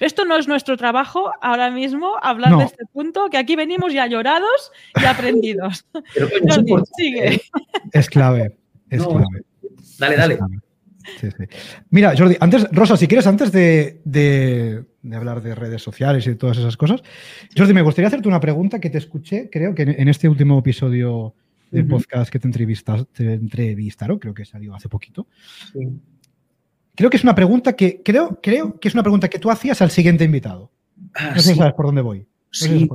Esto no es nuestro trabajo ahora mismo, hablar de este punto, que aquí venimos ya llorados y aprendidos. Pero, sigue. Es clave. Es clave. Dale, dale. Mira, Jordi, antes, Rosa, si quieres, antes de, hablar de redes sociales y de todas esas cosas, Jordi, me gustaría hacerte una pregunta que te escuché, creo que en, este último episodio de podcast que te, te entrevistaron, creo que salió hace poquito. Creo que es una pregunta que creo, creo que es una pregunta que tú hacías al siguiente invitado. Ah, no sé si sabes por dónde voy. sí,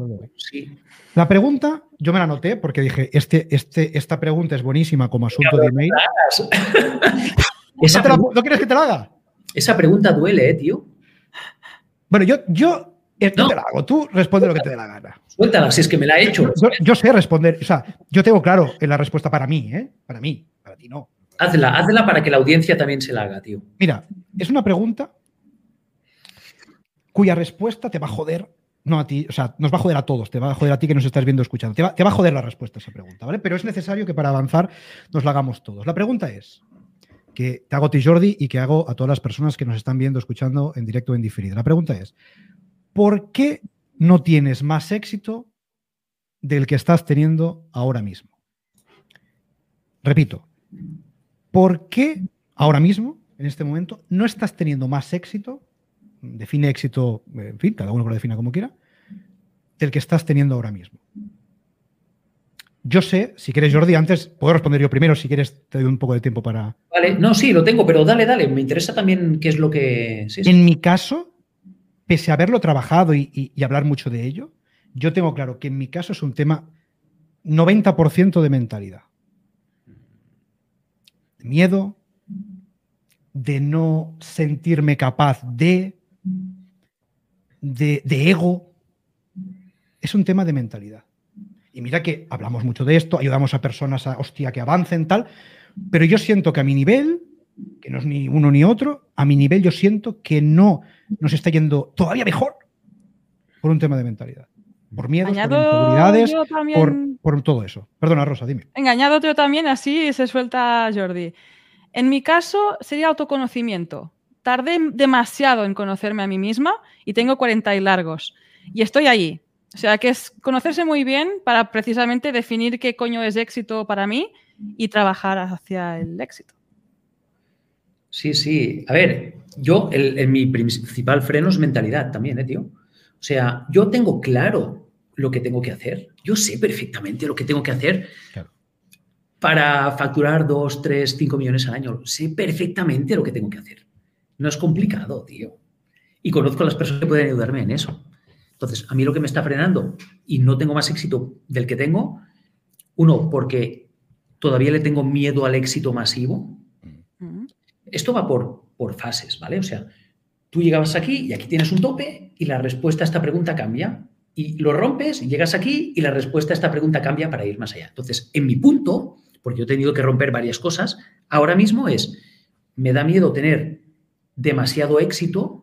La pregunta, yo me la anoté porque dije, este, este, esta pregunta es buenísima como asunto de email. ¿No, quieres que te la haga? Esa pregunta duele, ¿eh, tío? Bueno, yo, yo eh, no. te la hago. Tú responde lo que te dé la gana. Suéltala, si es que me la he hecho. Yo, sé responder. O sea, yo tengo claro en la respuesta para mí, ¿eh? Para mí. Para ti no. Hazla, hazla para que la audiencia también se la haga, tío. Mira, es una pregunta cuya respuesta te va a joder, no a ti, o sea, nos va a joder a todos, te va a joder a ti que nos estás viendo escuchando, te va, te va a joder la respuesta a esa pregunta, ¿vale? Pero es necesario que para avanzar nos la hagamos todos. La pregunta es, que te hago a ti, Jordi, y que hago a todas las personas que nos están viendo, escuchando en directo o en diferido. La pregunta es, ¿por qué no tienes más éxito del que estás teniendo ahora mismo? Repito, ¿por qué ahora mismo, en este momento, no estás teniendo más éxito? Define éxito, en fin, cada uno lo defina como quiera, del que estás teniendo ahora mismo. Yo sé, si quieres, Jordi, antes puedo responder yo primero, si quieres, te doy un poco de tiempo para. Vale, no, sí, lo tengo, pero dale, dale. Me interesa también qué es lo que. en mi caso, pese a haberlo trabajado y, hablar mucho de ello, yo tengo claro que en mi caso es un tema 90% de mentalidad. Miedo, de no sentirme capaz de, de, de ego. Es un tema de mentalidad. Y mira que hablamos mucho de esto, ayudamos a personas a, hostia, que avancen, tal, pero yo siento que a mi nivel, que no es ni uno ni otro, a mi nivel yo siento que no nos está yendo todavía mejor por un tema de mentalidad. Por miedos, por inseguridades, por, todo eso. Perdona, Rosa, dime. Engañado yo también, así se suelta Jordi. En mi caso sería autoconocimiento. Tardé demasiado en conocerme a mí misma y tengo 40 y largos. Y estoy ahí. O sea, que es conocerse muy bien para precisamente definir qué coño es éxito para mí y trabajar hacia el éxito. Sí, sí. A ver, yo, el, mi principal freno es mentalidad también, ¿eh, tío? O sea, yo tengo claro lo que tengo que hacer. Yo sé perfectamente lo que tengo que hacer para facturar 2, 3, 5 millones al año. Sé perfectamente lo que tengo que hacer. No es complicado, tío. Y conozco a las personas que pueden ayudarme en eso. Entonces, a mí lo que me está frenando y no tengo más éxito del que tengo, uno, porque todavía le tengo miedo al éxito masivo. Mm. Esto va por, por fases, ¿vale? O sea, tú llegabas aquí y aquí tienes un tope y la respuesta a esta pregunta cambia. Y lo rompes y llegas aquí y la respuesta a esta pregunta cambia para ir más allá. Entonces, en mi punto, porque yo he tenido que romper varias cosas, ahora mismo es, me da miedo tener demasiado éxito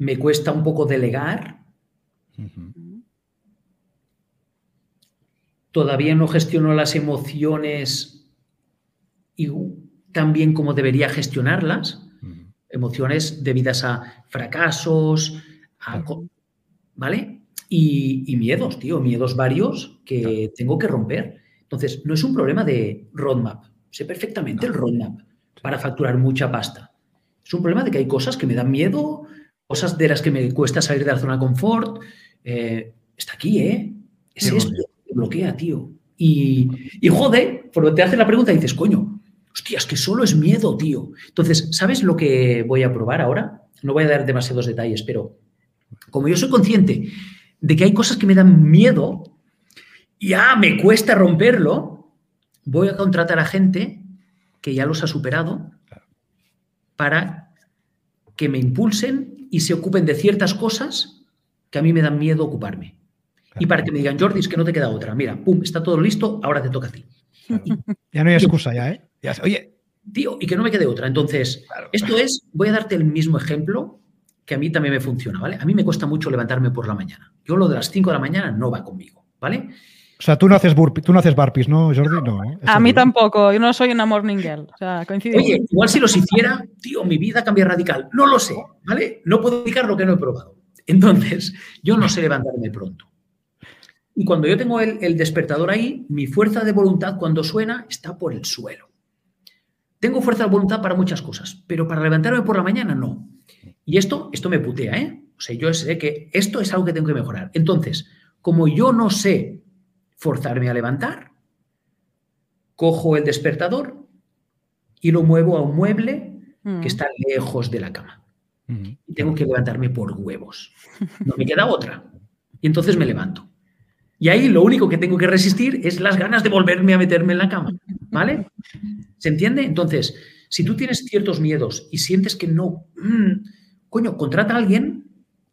me cuesta un poco delegar. Todavía no gestiono las emociones y tan bien como debería gestionarlas. Emociones debidas a fracasos, ¿vale? Y, miedos, tío, miedos varios que tengo que romper. Entonces, no es un problema de roadmap. Sé perfectamente el roadmap para facturar mucha pasta. Es un problema de que hay cosas que me dan miedo, cosas de las que me cuesta salir de la zona de confort, eh, está aquí, ¿eh? Es esto que bloquea, tío. Y, y jode, porque te haces la pregunta y dices, coño, hostia, es que solo es miedo, tío. Entonces, ¿sabes lo que voy a probar ahora? No voy a dar demasiados detalles, pero como yo soy consciente de que hay cosas que me dan miedo, ya me cuesta romperlo, voy a contratar a gente que ya los ha superado para que me impulsen y se ocupen de ciertas cosas que a mí me dan miedo ocuparme. Y para que me digan, Jordi, es que no te queda otra. Mira, pum, está todo listo, ahora te toca a ti. Ya no hay excusa, ya, ¿eh? oye. Tío, y que no me quede otra. Entonces, esto es, voy a darte el mismo ejemplo que a mí también me funciona, ¿vale? A mí me cuesta mucho levantarme por la mañana. Yo lo de las 5 de la mañana no va conmigo, ¿vale? O sea, tú no haces, tú no haces barpees, ¿no, Jordi? No. ¿eh? A mí tampoco. Yo no soy una morning girl. O sea, coincidimos. Oye, igual si los hiciera, tío, mi vida cambia radical. No lo sé, ¿vale? No puedo indicar lo que no he probado. Entonces, yo no sé levantarme pronto. Y cuando yo tengo el, el despertador ahí, mi fuerza de voluntad cuando suena está por el suelo. Tengo fuerza de voluntad para muchas cosas, pero para levantarme por la mañana no. Y esto, esto me putea, ¿eh? O sea, yo sé que esto es algo que tengo que mejorar. Entonces, como yo no sé forzarme a levantar, cojo el despertador y lo muevo a un mueble que mm. está lejos de la cama. Mm. Y tengo que levantarme por huevos. No me queda otra. Y entonces me levanto. Y ahí lo único que tengo que resistir es las ganas de volverme a meterme en la cama. ¿Vale? ¿Se entiende? Entonces, si tú tienes ciertos miedos y sientes que no, mm, coño, contrata a alguien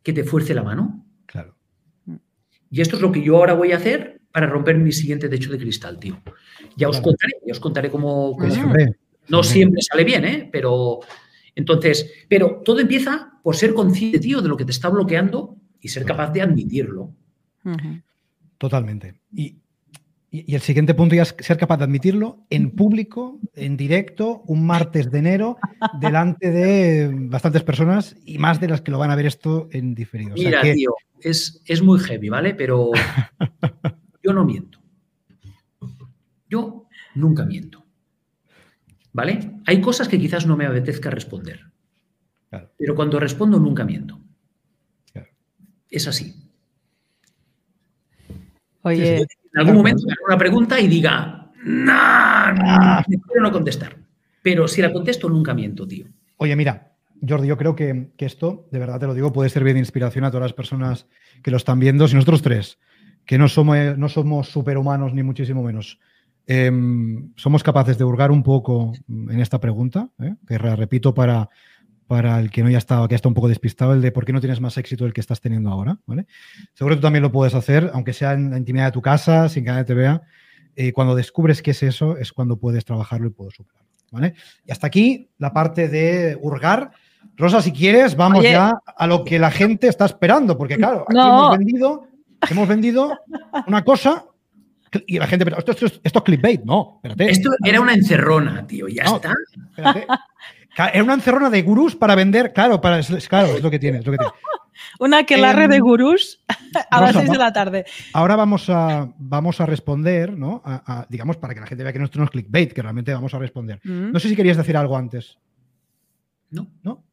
que te fuerce la mano. Claro. Y esto es lo que yo ahora voy a hacer para romper mi siguiente techo de cristal, tío. Ya os contaré, ya os contaré cómo... no siempre sale bien, ¿eh? Pero entonces, pero todo empieza por ser consciente, tío, de lo que te está bloqueando y ser capaz de admitirlo. Totalmente. Y, el siguiente punto ya es ser capaz de admitirlo en público, en directo, un martes de enero, delante de bastantes personas y más de las que lo van a ver esto en diferido. Mira, tío, es, es muy heavy, ¿vale? Pero Yo no miento. Yo nunca miento. ¿Vale? Hay cosas que quizás no me apetezca responder. Pero cuando respondo nunca miento. Es así. Oye. en algún momento me haga una pregunta y diga, no, no, no contestar. Pero si la contesto, nunca miento, tío. Oye, mira, Jordi, yo creo que, esto, de verdad te lo digo, puede servir de inspiración a todas las personas que lo están viendo. Si nosotros tres, que no somos, no somos superhumanos ni muchísimo menos, em, somos capaces de hurgar un poco en esta pregunta, ¿eh? que repito para, para el que no ya estaba, que está un poco despistado, el de por qué no tienes más éxito del que estás teniendo ahora, ¿vale? Seguro que tú también lo puedes hacer, aunque sea en la intimidad de tu casa, sin que nadie te vea. Y cuando descubres qué es eso, es cuando puedes trabajarlo y puedes superarlo, ¿vale? Y hasta aquí la parte de hurgar. Rosa, si quieres, vamos ya a lo que la gente está esperando, porque claro, aquí hemos vendido, hemos vendido una cosa y la gente, pero esto, es clickbait, no, espérate. Esto era una encerrona, tío, ya está. Espérate. Era una encerrona de gurús para vender, claro, para, claro, es lo que tiene. Es lo que tiene. Una que la red de gurús a las 6 de la tarde. Ahora vamos a, vamos a responder, ¿no? digamos, para que la gente vea que esto no es clickbait, que realmente vamos a responder. Mm. No sé si querías decir algo antes. No. ¿No?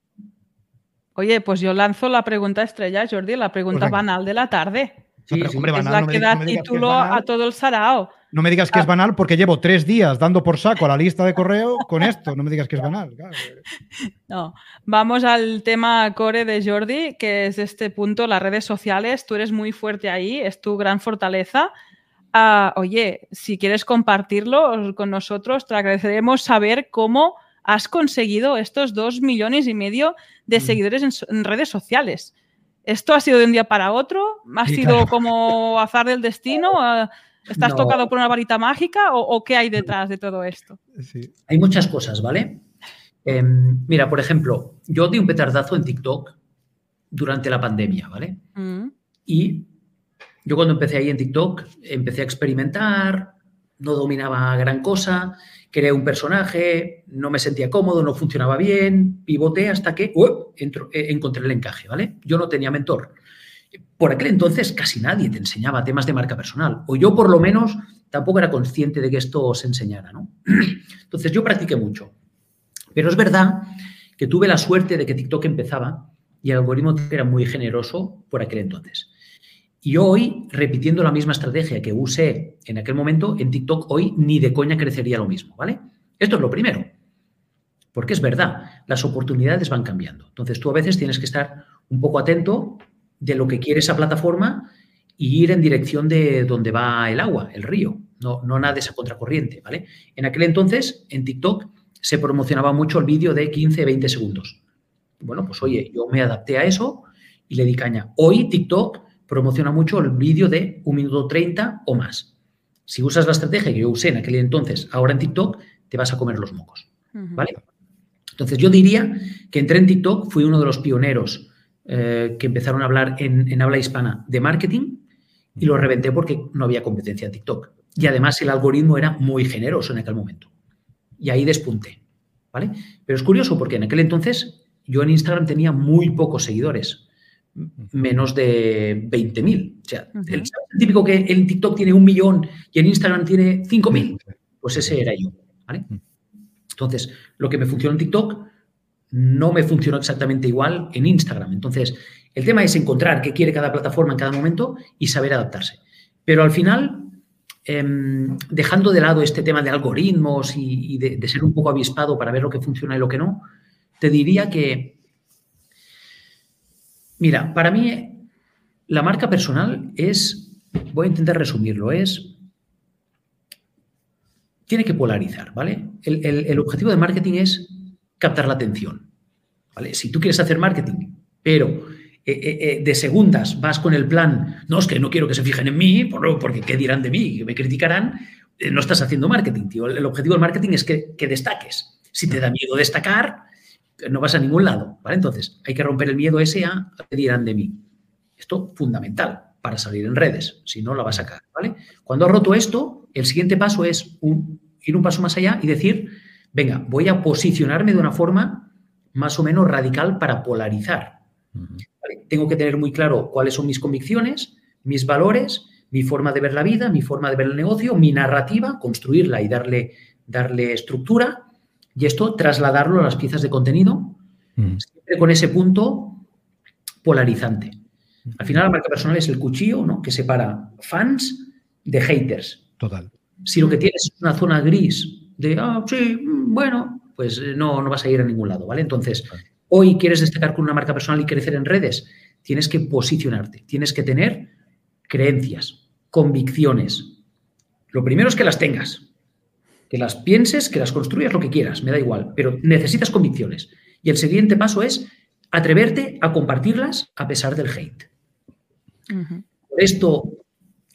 Oye, pues yo lanzo la pregunta estrella, Jordi, la pregunta pues banal de la tarde. Sí, hombre, es la que da título a todo el sarao. No me digas que es ah. banal porque llevo tres días dando por saco a la lista de correo con esto. No me digas que es banal. No, vamos al tema core de Jordi, que es este punto, las redes sociales. Tú eres muy fuerte ahí, es tu gran fortaleza. Ah, oye, si quieres compartirlo con nosotros, te agradeceremos saber cómo has conseguido estos dos millones y medio de mm. seguidores en, redes sociales. ¿Esto ha sido de un día para otro? ¿Ha sido como azar del destino? ¿Estás tocado por una varita mágica o, qué hay detrás de todo esto? Hay muchas cosas, ¿vale? Em, mira, por ejemplo, yo di un petardazo en TikTok durante la pandemia, ¿vale? Mm. Y yo cuando empecé ahí en TikTok empecé a experimentar, no dominaba gran cosa, creé un personaje, no me sentía cómodo, no funcionaba bien, pivoté hasta que uh, encontré el encaje, ¿vale? Yo no tenía mentor por aquel entonces casi nadie te enseñaba temas de marca personal, o yo por lo menos tampoco era consciente de que esto se enseñara, ¿no? Entonces yo practiqué mucho. Pero es verdad que tuve la suerte de que TikTok empezaba y el algoritmo era muy generoso por aquel entonces. Y hoy, repitiendo la misma estrategia que usé en aquel momento, en TikTok hoy ni de coña crecería lo mismo, ¿vale? Esto es lo primero. Porque es verdad, las oportunidades van cambiando. Entonces tú a veces tienes que estar un poco atento de lo que quiere esa plataforma y ir en dirección de donde va el agua, el río, no, no nada de esa contracorriente, ¿vale? En aquel entonces, en TikTok, se promocionaba mucho el vídeo de 15, 20 segundos. Bueno, pues oye, yo me adapté a eso y le di caña. Hoy TikTok promociona mucho el vídeo de 1 minuto 30 o más. Si usas la estrategia que yo usé en aquel entonces, ahora en TikTok, te vas a comer los mocos, ¿vale? Entonces yo diría que entré en TikTok, fui uno de los pioneros eh, que empezaron a hablar en, habla hispana de marketing y lo reventé porque no había competencia en TikTok. Y además el algoritmo era muy generoso en aquel momento. Y ahí despunté. ¿Vale? Pero es curioso porque en aquel entonces yo en Instagram tenía muy pocos seguidores, menos de 20.000. O sea, el, típico que en TikTok tiene un millón y en Instagram tiene 5.000. Pues ese era yo. ¿vale? Entonces, lo que me funcionó en TikTok no me funcionó exactamente igual en Instagram. Entonces, el tema es encontrar qué quiere cada plataforma en cada momento y saber adaptarse. Pero al final, em, dejando de lado este tema de algoritmos y, de, ser un poco avispado para ver lo que funciona y lo que no, te diría que, mira, para mí la marca personal es, voy a intentar resumirlo, es, tiene que polarizar, ¿vale? el objetivo de marketing es captar la atención. ¿vale? Si tú quieres hacer marketing, pero eh, eh, eh, de segundas vas con el plan, no, es que no quiero que se fijen en mí, porque ¿qué dirán de mí? ¿Me criticarán? no estás haciendo marketing, tío. El objetivo del marketing es que, destaques. Si te da miedo destacar, no vas a ningún lado, ¿vale? Entonces, hay que romper el miedo ese a qué dirán de mí. Esto fundamental para salir en redes, si no la vas a sacar, ¿vale? Cuando has roto esto, el siguiente paso es ir un paso más allá y decir, venga, voy a posicionarme de una forma más o menos radical para polarizar. Tengo que tener muy claro cuáles son mis convicciones, mis valores, mi forma de ver la vida, mi forma de ver el negocio, mi narrativa, construirla y darle, darle estructura, y esto trasladarlo a las piezas de contenido, siempre con ese punto polarizante. Al final, la marca personal es el cuchillo ¿no? que separa fans de haters. Total. Si lo que tienes es una zona gris de, ah, sí, bueno, pues eh, no, no vas a ir a ningún lado, ¿vale? Entonces, Hoy quieres destacar con una marca personal y crecer en redes. Tienes que posicionarte, tienes que tener creencias, convicciones. Lo primero es que las tengas, que las pienses, que las construyas lo que quieras, me da igual, pero necesitas convicciones. Y el siguiente paso es atreverte a compartirlas a pesar del hate. Por esto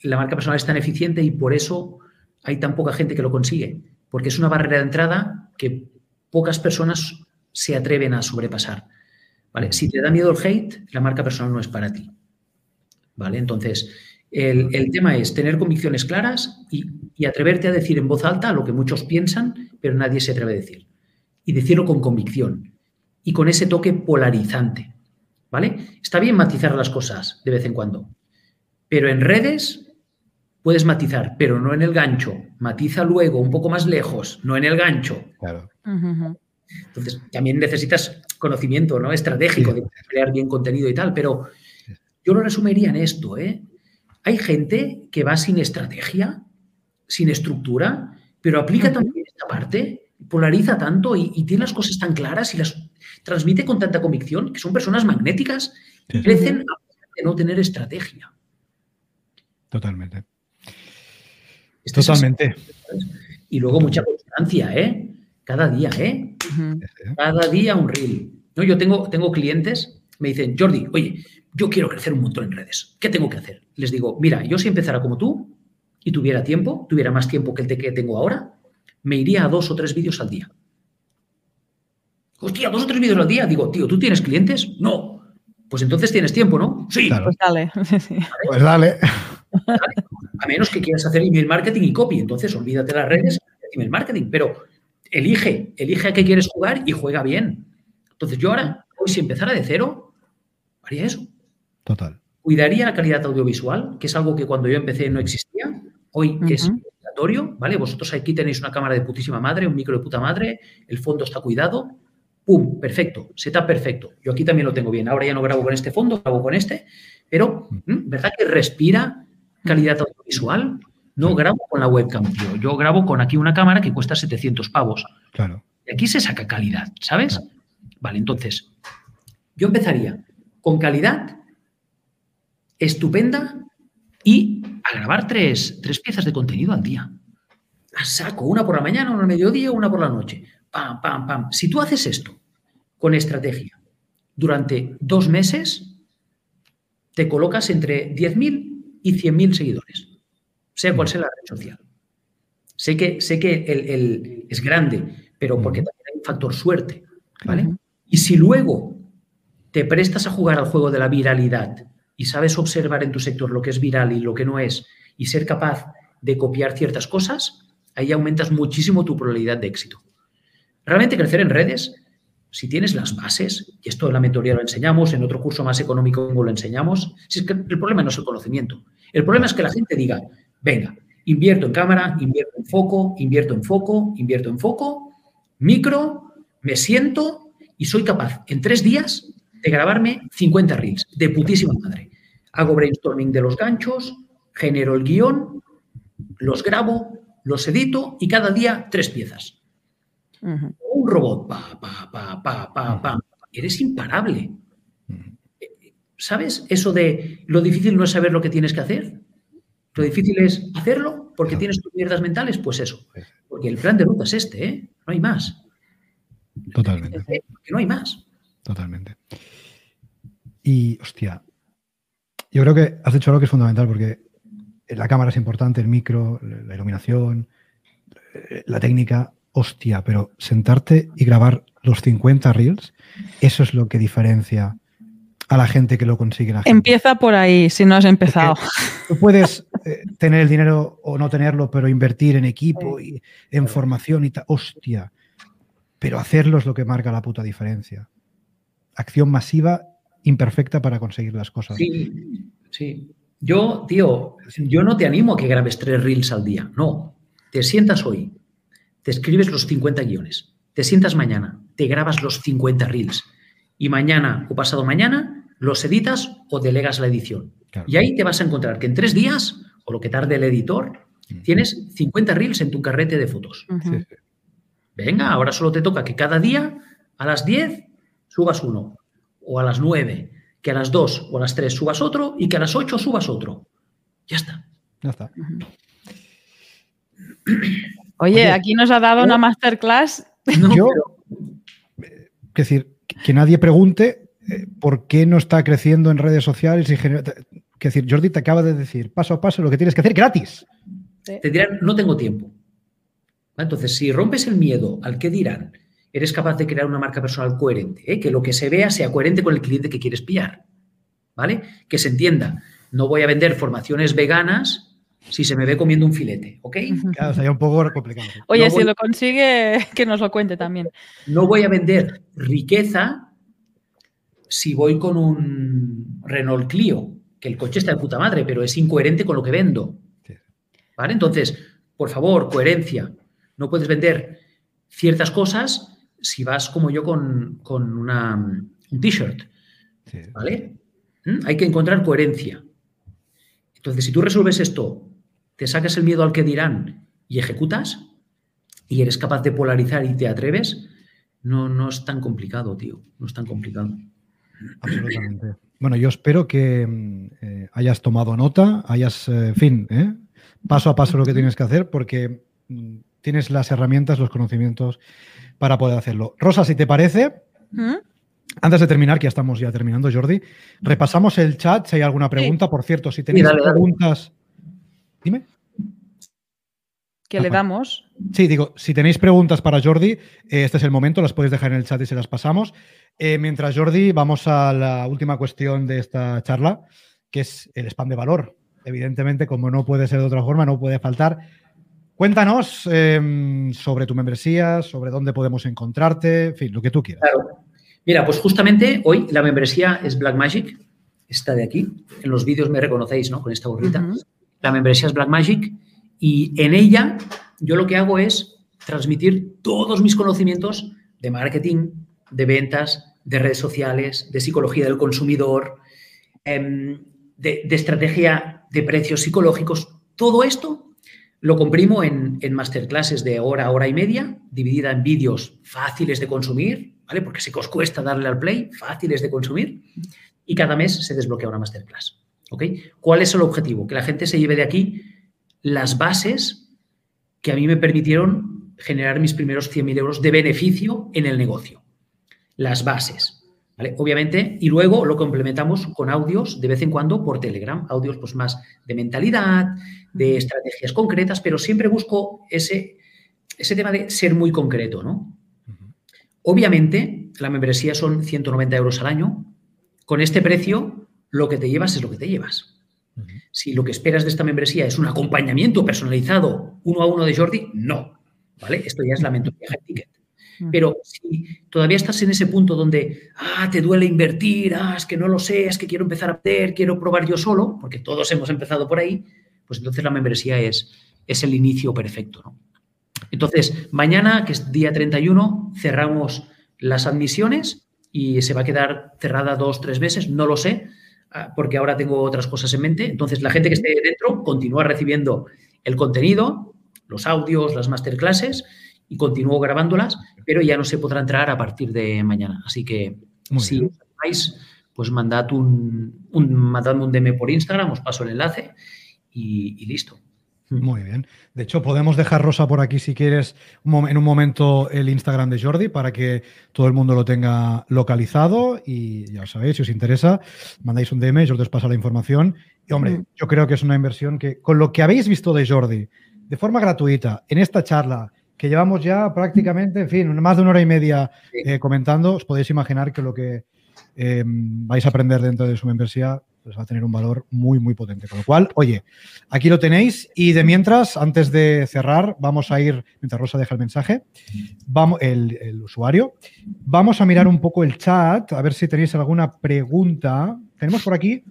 la marca personal es tan eficiente y por eso hay tan poca gente que lo consigue, porque es una barrera de entrada que pocas personas se atreven a sobrepasar. ¿Vale? Si te da miedo el hate, la marca personal no es para ti. ¿Vale? Entonces, el, tema es tener convicciones claras y, y, atreverte a decir en voz alta lo que muchos piensan, pero nadie se atreve a decir. Y decirlo con convicción y con ese toque polarizante. ¿Vale? Está bien matizar las cosas de vez en cuando, pero en redes puedes matizar, pero no en el gancho. Matiza luego un poco más lejos, no en el gancho. Claro. Entonces, también necesitas conocimiento ¿no? estratégico de crear bien contenido y tal, pero yo lo resumiría en esto. ¿eh? Hay gente que va sin estrategia, sin estructura, pero aplica también esta parte, polariza tanto y, tiene las cosas tan claras y las transmite con tanta convicción que son personas magnéticas, crecen a de no tener estrategia. Totalmente. Totalmente. Y luego mucha constancia, ¿eh? Cada día, ¿eh? Cada día un reel. ¿No? Yo tengo, tengo clientes, me dicen, Jordi, oye, yo quiero crecer un montón en redes. ¿Qué tengo que hacer? Les digo, mira, yo si empezara como tú y tuviera tiempo, tuviera más tiempo que el que tengo ahora, me iría a dos o tres vídeos al día. Hostia, dos o tres vídeos al día. Digo, tío, ¿tú tienes clientes? No. Pues entonces tienes tiempo, ¿no? Sí. Pues dale. Pues dale. A menos que quieras hacer email marketing y copy. Entonces, olvídate de las redes, email marketing. Pero elige, elige a qué quieres jugar y juega bien. Entonces, yo ahora, hoy si empezara de cero, haría eso. Total. Cuidaría la calidad audiovisual, que es algo que cuando yo empecé no existía. Hoy es obligatorio, ¿vale? Vosotros aquí tenéis una cámara de putísima madre, un micro de puta madre, el fondo está cuidado. ¡Pum! Perfecto, setup perfecto. Yo aquí también lo tengo bien. Ahora ya no grabo con este fondo, grabo con este, pero ¿verdad que respira calidad audiovisual, no grabo con la webcam, tío. Yo grabo con aquí una cámara que cuesta 700 pavos. Claro. Y aquí se saca calidad, ¿sabes? Vale, entonces, yo empezaría con calidad estupenda y a grabar tres, tres piezas de contenido al día. A saco, una por la mañana, una al mediodía, una por la noche. Pam, pam, pam. Si tú haces esto con estrategia durante dos meses, te colocas entre 10.000 y 100.000 seguidores, sea cual sea la red social. Sé que, sé que el, es grande, pero porque también hay un factor suerte, ¿vale? Y si luego te prestas a jugar al juego de la viralidad y sabes observar en tu sector lo que es viral y lo que no es, y ser capaz de copiar ciertas cosas, ahí aumentas muchísimo tu probabilidad de éxito. Realmente crecer en redes si tienes las bases, y esto en la mentoría lo enseñamos, en otro curso más económico lo enseñamos, si es que el problema no es el conocimiento. El problema es que la gente diga, venga, invierto en cámara, invierto en foco, invierto en foco, invierto en foco, micro, me siento y soy capaz en tres días de grabarme 50 reels de putísima madre. Hago brainstorming de los ganchos, genero el guion, los grabo, los edito y cada día tres piezas. Un robot, pa, pa, pa, pa, pa, pa. Eres imparable. ¿Sabes? Eso de lo difícil no es saber lo que tienes que hacer. Lo difícil es hacerlo porque tienes tus mierdas mentales. Pues eso. Porque el plan de ruta es este, ¿eh? No hay más. Totalmente. Porque no hay más. Totalmente. Y, hostia, yo creo que has hecho algo que es fundamental porque la cámara es importante, el micro, la iluminación, la técnica, hostia, pero sentarte y grabar los 50 reels, eso es lo que diferencia a la gente que lo consigue. Empieza por ahí, si no has empezado. tú puedes eh, tener el dinero o no tenerlo, pero invertir en equipo y en formación y tal. Hostia. Pero hacerlo es lo que marca la puta diferencia. Acción masiva, imperfecta para conseguir las cosas. Sí, sí. Yo, tío, yo no te animo a que grabes tres reels al día. No. Te sientas hoy, te escribes los 50 guiones, te sientas mañana, te grabas los 50 reels y mañana o pasado mañana los editas o delegas la edición. Y ahí te vas a encontrar que en tres días, o lo que tarde el editor, tienes 50 reels en tu carrete de fotos. Venga, ahora solo te toca que cada día a las 10 subas uno, o a las 9, que a las 2 o a las 3 subas otro y que a las 8 subas otro. Ya está. Ya está. Oye, Oye, aquí nos ha dado una masterclass. No, Yo- pero- Es decir, que nadie pregunte eh, por qué no está creciendo en redes sociales y genera- Es decir, Jordi te acaba de decir paso a paso lo que tienes que hacer gratis. te dirán, no tengo tiempo. Entonces, si rompes el miedo al que dirán, eres capaz de crear una marca personal coherente, ¿eh? que lo que se vea sea coherente con el cliente que quieres pillar. ¿Vale? Que se entienda. No voy a vender formaciones veganas si se me ve comiendo un filete, ¿ok? Claro, sería un poco complicado. Oye, No si voy- lo consigue, que nos lo cuente también. No voy a vender riqueza si voy con un Renault Clio, que el coche está de puta madre, pero es incoherente con lo que vendo. ¿Vale? Entonces, por favor, coherencia. No puedes vender ciertas cosas si vas como yo con, con una, un t-shirt. Sí. ¿Vale? ¿Mm? Hay que encontrar coherencia. Entonces, si tú resuelves esto, te sacas el miedo al que dirán y ejecutas, y eres capaz de polarizar y te atreves, no, no es tan complicado, tío. No es tan complicado. Absolutamente. Bueno, yo espero que mm, eh, hayas tomado nota, hayas, eh, fin, ¿eh? paso a paso lo que tienes que hacer, porque mm, tienes las herramientas, los conocimientos para poder hacerlo. Rosa, si te parece, ¿Mm? antes de terminar, que ya estamos ya terminando, Jordi, repasamos el chat si hay alguna pregunta. Por cierto, si tenéis dale, dale. preguntas. Dime. Que le Ajá. damos. Sí, digo, si tenéis preguntas para Jordi, eh, este es el momento, las podéis dejar en el chat y se las pasamos. Eh, mientras Jordi, vamos a la última cuestión de esta charla, que es el spam de valor. Evidentemente, como no puede ser de otra forma, no puede faltar. Cuéntanos eh, sobre tu membresía, sobre dónde podemos encontrarte, en fin, lo que tú quieras. Claro. Mira, pues justamente hoy la membresía es Blackmagic, esta de aquí. En los vídeos me reconocéis, ¿no? Con esta gorrita. La membresía es Blackmagic y en ella yo lo que hago es transmitir todos mis conocimientos de marketing, de ventas, de redes sociales, de psicología del consumidor, em, de, de estrategia de precios psicológicos. Todo esto lo comprimo en, en masterclasses de hora, hora y media, dividida en vídeos fáciles de consumir, ¿vale? Porque si os cuesta darle al play, fáciles de consumir, y cada mes se desbloquea una masterclass. ¿ok? ¿Cuál es el objetivo? Que la gente se lleve de aquí las bases que a mí me permitieron generar mis primeros 100.000 euros de beneficio en el negocio. Las bases. ¿Vale? Obviamente, y luego lo complementamos con audios de vez en cuando por Telegram, audios pues más de mentalidad, de estrategias concretas, pero siempre busco ese, ese tema de ser muy concreto, ¿no? Obviamente, la membresía son 190 euros al año. Con este precio, lo que te llevas es lo que te llevas. Si lo que esperas de esta membresía es un acompañamiento personalizado uno a uno de Jordi, no. ¿Vale? Esto ya es la mentoría ticket. Pero si todavía estás en ese punto donde, ah, te duele invertir, ah, es que no lo sé, es que quiero empezar a hacer, quiero probar yo solo, porque todos hemos empezado por ahí, pues entonces la membresía es, es el inicio perfecto, ¿no? Entonces, mañana, que es día 31, cerramos las admisiones y se va a quedar cerrada dos, tres meses, no lo sé, ah, porque ahora tengo otras cosas en mente. Entonces, la gente que esté dentro continúa recibiendo el contenido, los audios, las masterclasses y continúo grabándolas, pero ya no se podrá entrar a partir de mañana. Así que Muy si bien. os pues mandad un, un, mandadme un DM por Instagram, os paso el enlace y, y listo. Muy bien. De hecho, podemos dejar Rosa por aquí si quieres en un momento el Instagram de Jordi para que todo el mundo lo tenga localizado y ya sabéis, si os interesa, mandáis un DM, Jordi os pasa la información. Y hombre, Mm. yo creo que es una inversión que con lo que habéis visto de Jordi, de forma gratuita, en esta charla, que llevamos ya prácticamente, en fin, más de una hora y media eh, comentando, os podéis imaginar que lo que eh, vais a aprender dentro de su membresía pues va a tener un valor muy, muy potente. Con lo cual, oye, aquí lo tenéis y de mientras, antes de cerrar, vamos a ir, mientras Rosa deja el mensaje, vamos, el, el usuario, vamos a mirar un poco el chat, a ver si tenéis alguna pregunta. Tenemos por aquí,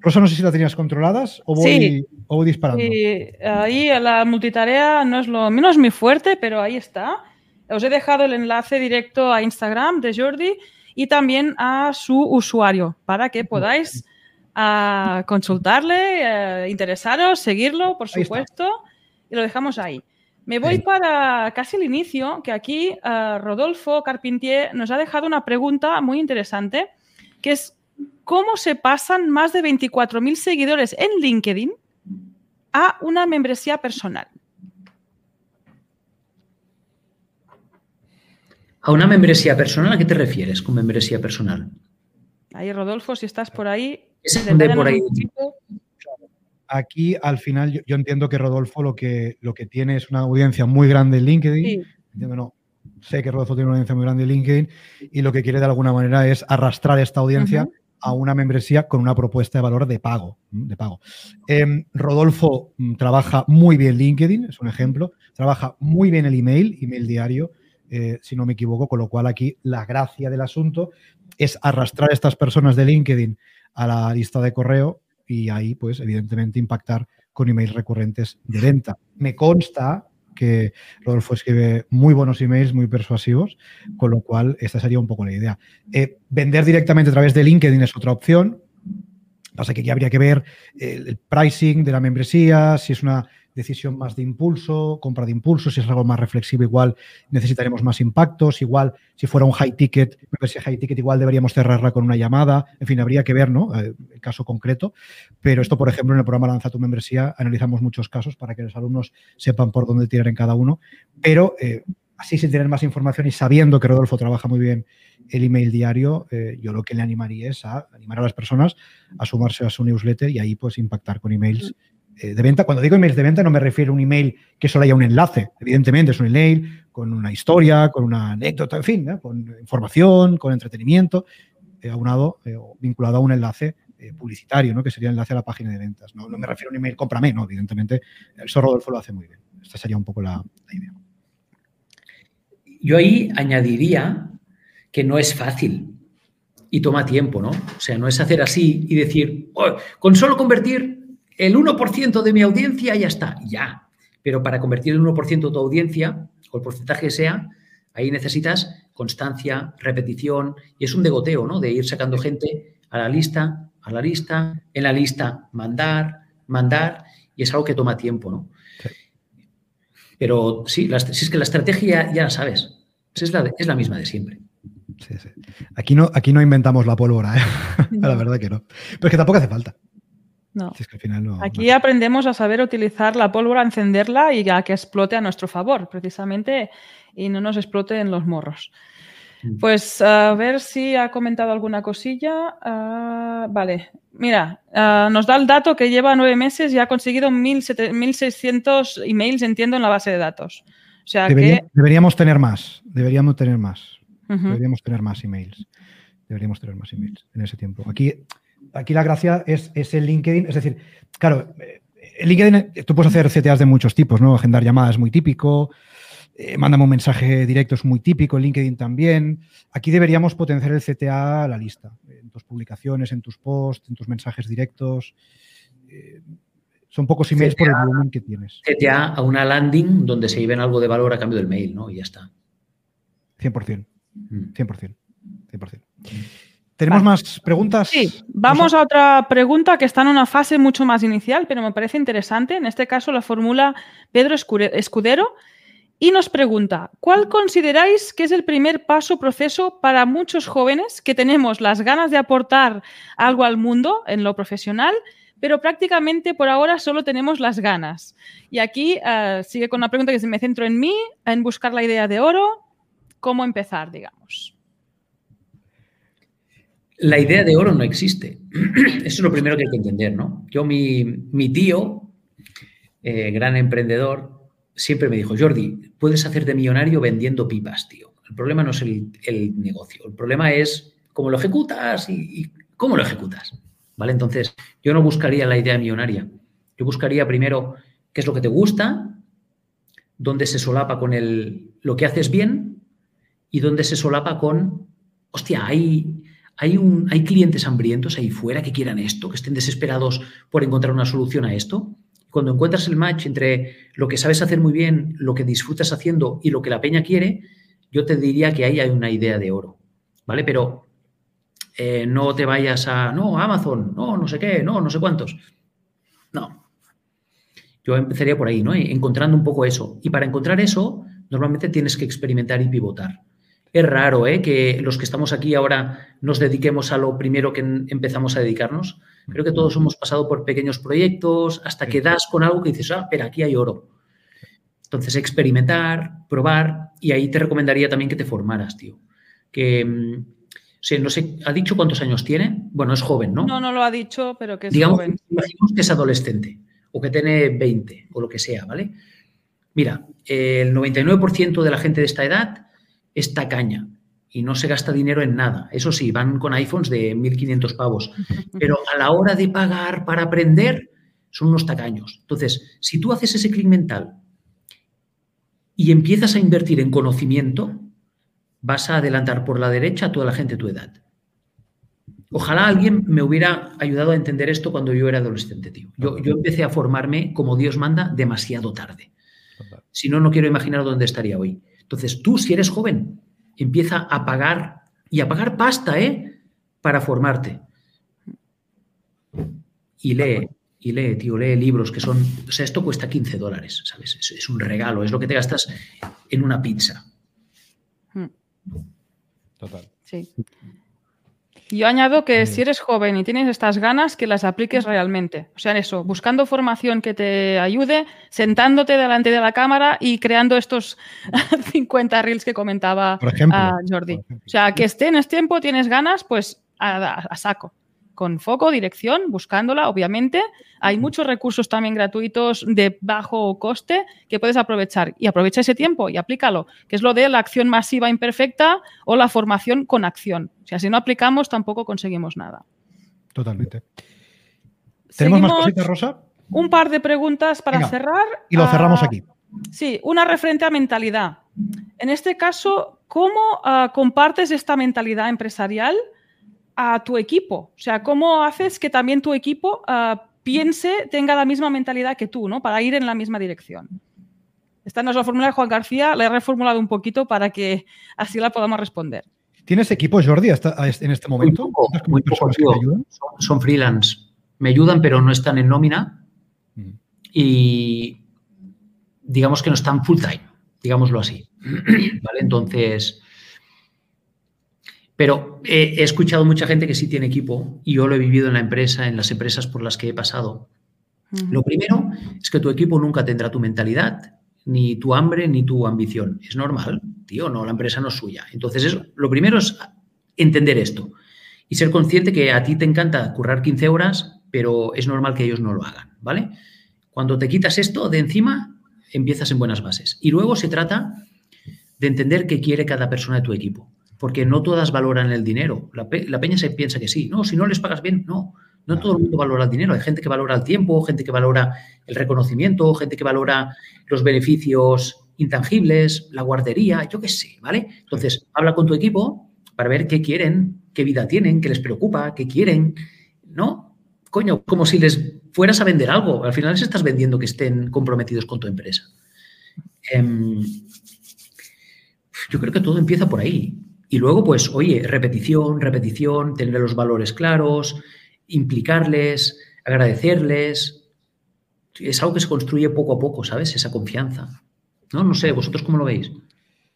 Rosa, no sé si la tenías controladas o voy, Sí. o voy disparando. Y ahí la multitarea no es lo menos mi fuerte, pero ahí está. Os he dejado el enlace directo a Instagram de Jordi y también a su usuario para que podáis ah, consultarle, eh, interesaros, seguirlo, por supuesto. Y lo dejamos ahí. Me voy para casi el inicio, que aquí uh, Rodolfo Carpentier nos ha dejado una pregunta muy interesante, que es ¿cómo se pasan más de 24.000 seguidores en LinkedIn a una membresía personal? ¿A una membresía personal? ¿A qué te refieres con membresía personal? Ahí, Rodolfo, si estás por ahí. ¿Es de por ahí? aquí al final yo, entiendo que Rodolfo lo que, lo que tiene es una audiencia muy grande en LinkedIn. no, sé que Rodolfo tiene una audiencia muy grande en LinkedIn y lo que quiere de alguna manera es arrastrar esta audiencia a una membresía con una propuesta de valor de pago. De pago. Em, Rodolfo mm, trabaja muy bien LinkedIn, es un ejemplo, trabaja muy bien el email, email diario, eh, si no me equivoco, con lo cual aquí la gracia del asunto es arrastrar a estas personas de LinkedIn a la lista de correo y ahí, pues, evidentemente, impactar con emails recurrentes de venta. Me consta que Rodolfo escribe muy buenos emails, muy persuasivos, con lo cual esta sería un poco la idea. Eh, vender directamente a través de LinkedIn es otra opción. Pasa que aquí habría que ver el pricing de la membresía, si es una decisión más de impulso, compra de impulso, si es algo más reflexivo, igual necesitaremos más impactos, igual si fuera un high ticket, si high ticket igual deberíamos cerrarla con una llamada, en fin, habría que ver, ¿no? Eh, el caso concreto, pero esto, por ejemplo, en el programa Lanza tu membresía analizamos muchos casos para que los alumnos sepan por dónde tirar en cada uno, pero eh, así sin tener más información y sabiendo que Rodolfo trabaja muy bien el email diario, eh, yo lo que le animaría es a animar a las personas a sumarse a su newsletter y ahí pues impactar con emails eh, de venta. Cuando digo emails de venta no me refiero a un email que solo haya un enlace. Evidentemente es un email con una historia, con una anécdota, en fin, con información, con entretenimiento, eh, aunado eh, vinculado a un enlace publicitario, ¿no? que sería el enlace a la página de ventas. No, me refiero a un email, cómprame, no, evidentemente. Eso Rodolfo lo hace muy bien. Esta sería un poco la, idea. Yo ahí añadiría que no es fácil y toma tiempo, ¿no? O sea, no es hacer así y decir, oh, con solo convertir el 1% de mi audiencia ya está, ya. Pero para convertir el 1% de tu audiencia, o el porcentaje que sea, ahí necesitas constancia, repetición, y es un degoteo, ¿no? De ir sacando gente a la lista, a la lista, en la lista mandar, mandar, y es algo que toma tiempo, ¿no? Pero sí, si es que la estrategia ya la sabes, es la, es la misma de siempre. Sí, sí. Aquí no, aquí no inventamos la pólvora, ¿eh? la verdad que no. Pero es que tampoco hace falta. Aquí aprendemos a saber utilizar la pólvora, encenderla y a que explote a nuestro favor, precisamente, y no nos explote en los morros. Mm. Pues a ver si ha comentado alguna cosilla. Ah, vale, mira, ah, nos da el dato que lleva nueve meses y ha conseguido 1.600 emails, entiendo, en la base de datos. O sea que... Deberíamos tener más, deberíamos tener más. Deberíamos tener más emails. Deberíamos tener más emails en ese tiempo. Aquí aquí la gracia es, el LinkedIn. Es decir, claro, el LinkedIn tú puedes hacer CTAs de muchos tipos, ¿no? Agendar llamadas es muy típico. Eh, mándame un mensaje directo es muy típico, en LinkedIn también. Aquí deberíamos potenciar el CTA a la lista, en tus publicaciones, en tus posts, en tus mensajes directos. Eh, son pocos emails por el volumen que tienes. CTA a una landing donde se lleven algo de valor a cambio del mail, ¿no? Y ya está. 100%. 100%. 100%. ¿Tenemos más preguntas? Sí, vamos a otra pregunta que está en una fase mucho más inicial, pero me parece interesante. En este caso la formula Pedro Escudero y nos pregunta, ¿cuál consideráis que es el primer paso proceso para muchos jóvenes que tenemos las ganas de aportar algo al mundo en lo profesional, pero prácticamente por ahora solo tenemos las ganas? Y aquí eh, sigue con una pregunta que se me centro en mí, en buscar la idea de oro, cómo empezar, digamos. La idea de oro no existe. Eso es lo primero que hay que entender, ¿no? Yo, mi, tío, eh, gran emprendedor, siempre me dijo, Jordi, puedes hacerte millonario vendiendo pipas, tío. El problema no es el, negocio, el problema es cómo lo ejecutas y, cómo lo ejecutas. ¿Vale? Entonces, yo no buscaría la idea millonaria. Yo buscaría primero qué es lo que te gusta, dónde se solapa con el, lo que haces bien y dónde se solapa con, hostia, hay hay, un, hay clientes hambrientos ahí fuera que quieran esto, que estén desesperados por encontrar una solución a esto. Cuando encuentras el match entre lo que sabes hacer muy bien, lo que disfrutas haciendo y lo que la peña quiere, yo te diría que ahí hay una idea de oro, ¿vale? Pero eh, no te vayas a, no, Amazon, no, no sé qué, no, no sé cuántos. No. Yo empezaría por ahí, ¿no? Encontrando un poco eso. Y para encontrar eso, normalmente tienes que experimentar y pivotar. Es raro ¿eh? que los que estamos aquí ahora nos dediquemos a lo primero que empezamos a dedicarnos. Creo que todos hemos pasado por pequeños proyectos hasta que das con algo que dices, ah, pero aquí hay oro. Entonces, experimentar, probar, y ahí te recomendaría también que te formaras, tío. Que, mm, no sé, ¿ha dicho cuántos años tiene? Bueno, es joven, ¿no? No, no lo ha dicho, pero que es Digamos, joven. Imaginemos que es adolescente o que tiene 20 o lo que sea, ¿vale? Mira, el 99% de la gente de esta edad es tacaña y no se gasta dinero en nada. Eso sí, van con iPhones de 1.500 pavos, pero a la hora de pagar para aprender son unos tacaños. Entonces, si tú haces ese clic mental y empiezas a invertir en conocimiento, vas a adelantar por la derecha a toda la gente de tu edad. Ojalá alguien me hubiera ayudado a entender esto cuando yo era adolescente, tío. Yo, yo empecé a formarme como Dios manda demasiado tarde. Si no, no quiero imaginar dónde estaría hoy. Entonces, tú, si eres joven, empieza a pagar y a pagar pasta, ¿eh? Para formarte. Y lee, y lee, tío, lee libros que son. O sea, esto cuesta 15 dólares, ¿sabes? Es, un regalo, es lo que te gastas en una pizza. Hmm. Total. Sí. Yo añado que si eres joven y tienes estas ganas, que las apliques realmente. O sea, eso, buscando formación que te ayude, sentándote delante de la cámara y creando estos 50 reels que comentaba Jordi. O sea, que esté en este tiempo, tienes ganas, pues a saco con foco, dirección, buscándola, obviamente. Hay muchos recursos también gratuitos de bajo coste que puedes aprovechar. Y aprovecha ese tiempo y aplícalo, que es lo de la acción masiva imperfecta o la formación con acción. O sea, si no aplicamos, tampoco conseguimos nada. Totalmente. ¿Tenemos más cositas, Rosa? Un par de preguntas para cerrar. Y lo cerramos ah, aquí. Sí, una referente a mentalidad. En este caso, ¿cómo ah, compartes esta mentalidad empresarial? A tu equipo? O sea, ¿cómo haces que también tu equipo ah, piense, tenga la misma mentalidad que tú, ¿no? Para ir en la misma dirección. Esta no es la fórmula de Juan García, la he reformulado un poquito para que así la podamos responder. ¿Tienes equipo, Jordi, en este momento? Muy poco, Son, freelance. Me ayudan, pero no están en nómina. Mm. Y digamos que no están full time, digámoslo así. ¿Vale? Entonces, pero he, escuchado mucha gente que sí tiene equipo y yo lo he vivido en la empresa, en las empresas por las que he pasado. Lo primero es que tu equipo nunca tendrá tu mentalidad, ni tu hambre, ni tu ambición. Es normal, tío, no, la empresa no es suya. Entonces, lo primero es entender esto y ser consciente que a ti te encanta currar 15 horas, pero es normal que ellos no lo hagan, ¿vale? Cuando te quitas esto de encima, empiezas en buenas bases. Y luego se trata de entender qué quiere cada persona de tu equipo porque no todas valoran el dinero. La, peña se piensa que sí. No, si no les pagas bien, no. No todo el mundo valora el dinero. Hay gente que valora el tiempo, gente que valora el reconocimiento, gente que valora los beneficios intangibles, la guardería, yo qué sé, ¿vale? Entonces, habla con tu equipo para ver qué quieren, qué vida tienen, qué les preocupa, qué quieren, ¿no? Coño, como si les fueras a vender algo. Al final les estás vendiendo que estén comprometidos con tu empresa. Em, yo creo que todo empieza por ahí. Y luego, pues, oye, repetición, repetición, tener los valores claros, implicarles, agradecerles. Es algo que se construye poco a poco, ¿sabes? Esa confianza. No, no sé, ¿vosotros cómo lo veis?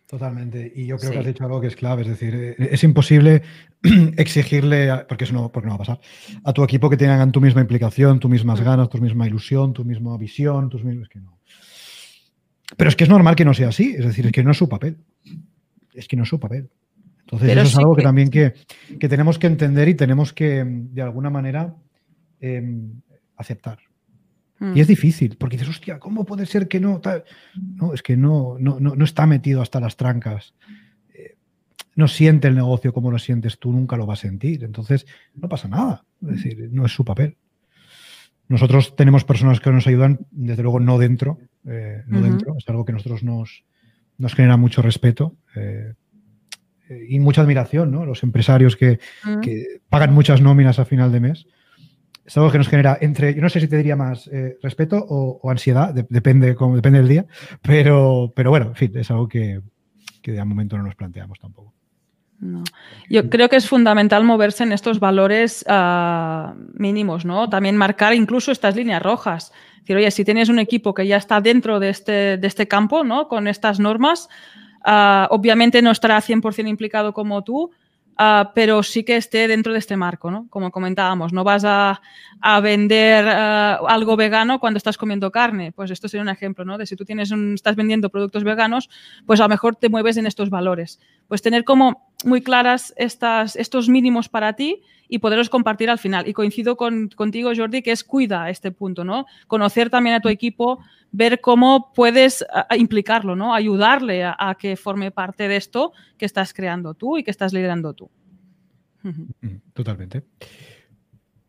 Totalmente. Y yo creo que has dicho algo que es clave. Es decir, eh, es imposible exigirle, porque eso no, porque no va a pasar, a tu equipo que tengan tu misma implicación, tus mismas ganas, tu misma ilusión, tu misma visión, tus mismos. que no. Pero es que es normal que no sea así. Es decir, es que no es su papel. Es que no es su papel. Entonces, eso es algo que, también que, tenemos que entender y tenemos que, de alguna manera, em, aceptar. Y es mm. difícil, porque dices, hostia, ¿cómo puede ser que no? No, es que no, no, no, está metido hasta las trancas. Eh, no siente el negocio como lo sientes tú, nunca lo va a sentir. Entonces, no pasa nada. Es decir, no es su papel. Nosotros tenemos personas que nos ayudan, desde luego no dentro, eh, no dentro. Es algo que nosotros nos, nos genera mucho respeto. Eh, y mucha admiración, ¿no? Los empresarios que, pagan muchas nóminas a final de mes. Es algo que nos genera entre, yo no sé si te diría más eh, respeto o, ansiedad, depende, como, depende del día, pero, pero bueno, en fin, es algo que, que de momento no nos planteamos tampoco. Yo creo que es fundamental moverse en estos valores ah, mínimos, ¿no? También marcar incluso estas líneas rojas. decir, oye, si tienes un equipo que ya está dentro de este, de este campo, ¿no? Con estas normas, ah, obviamente no estará 100% implicado como tú, Ah, pero sí que esté dentro de este marco, ¿no? Como comentábamos, no vas a, vender ah, algo vegano cuando estás comiendo carne. Pues esto sería un ejemplo, ¿no? De si tú tienes un, estás vendiendo productos veganos, pues a lo mejor te mueves en estos valores. Pues tener como muy claras estas, estos mínimos para ti y poderlos compartir al final. Y coincido con, contigo, Jordi, que es cuida este punto, ¿no? Conocer también a tu equipo, ver cómo puedes implicarlo, ¿no? Ayudarle a, que forme parte de esto que estás creando tú y que estás liderando tú. Totalmente.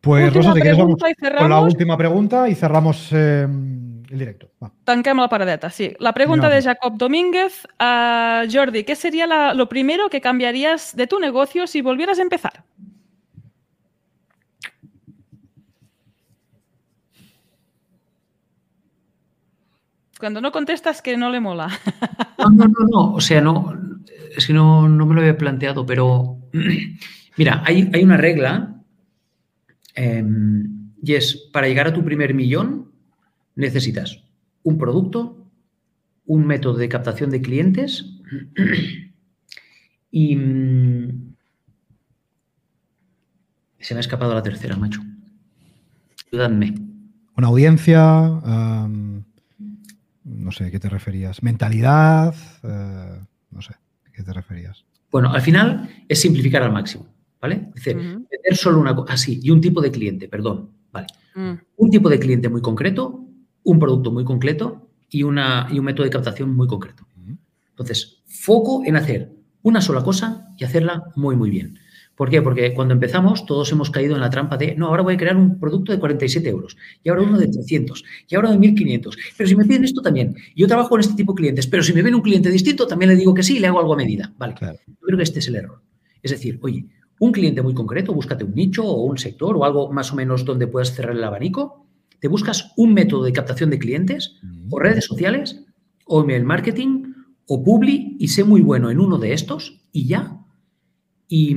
Pues Rosa, si quieres vamos con la última pregunta y cerramos eh, el directo. Va. la paradeta, sí. La pregunta de Jacob Domínguez. a Jordi, ¿qué sería lo primero que cambiarías de tu negocio si volvieras a empezar? Cuando no contestas que no le mola. No, no, no, no. O sea, no, es que no, me lo había planteado, pero mira, hay, hay una regla em, y es, para llegar a tu primer millón necesitas un producto, un método de captación de clientes y... Mm, se me ha escapado la tercera, macho. Ayúdame. Una audiencia, no sé, ¿qué te referías? ¿Mentalidad? Eh, no sé, ¿qué te referías? Bueno, al final es simplificar al máximo, ¿vale? Es decir, tener solo una cosa, así, y un tipo de cliente, perdón, ¿vale? Mm. Un tipo de cliente muy concreto, un producto muy concreto y, una, y un método de captación muy concreto. Entonces, foco en hacer una sola cosa y hacerla muy, muy bien. ¿Por qué? Porque cuando empezamos todos hemos caído en la trampa de, no, ahora voy a crear un producto de 47 euros, y ahora uno de 300, y ahora de 1500. Pero si me piden esto también, yo trabajo con este tipo de clientes, pero si me viene un cliente distinto, también le digo que sí y le hago algo a medida. Vale, claro. yo creo que este es el error. Es decir, oye, un cliente muy concreto, búscate un nicho o un sector o algo más o menos donde puedas cerrar el abanico, te buscas un método de captación de clientes o redes sociales o email marketing o publi y sé muy bueno en uno de estos y ya y,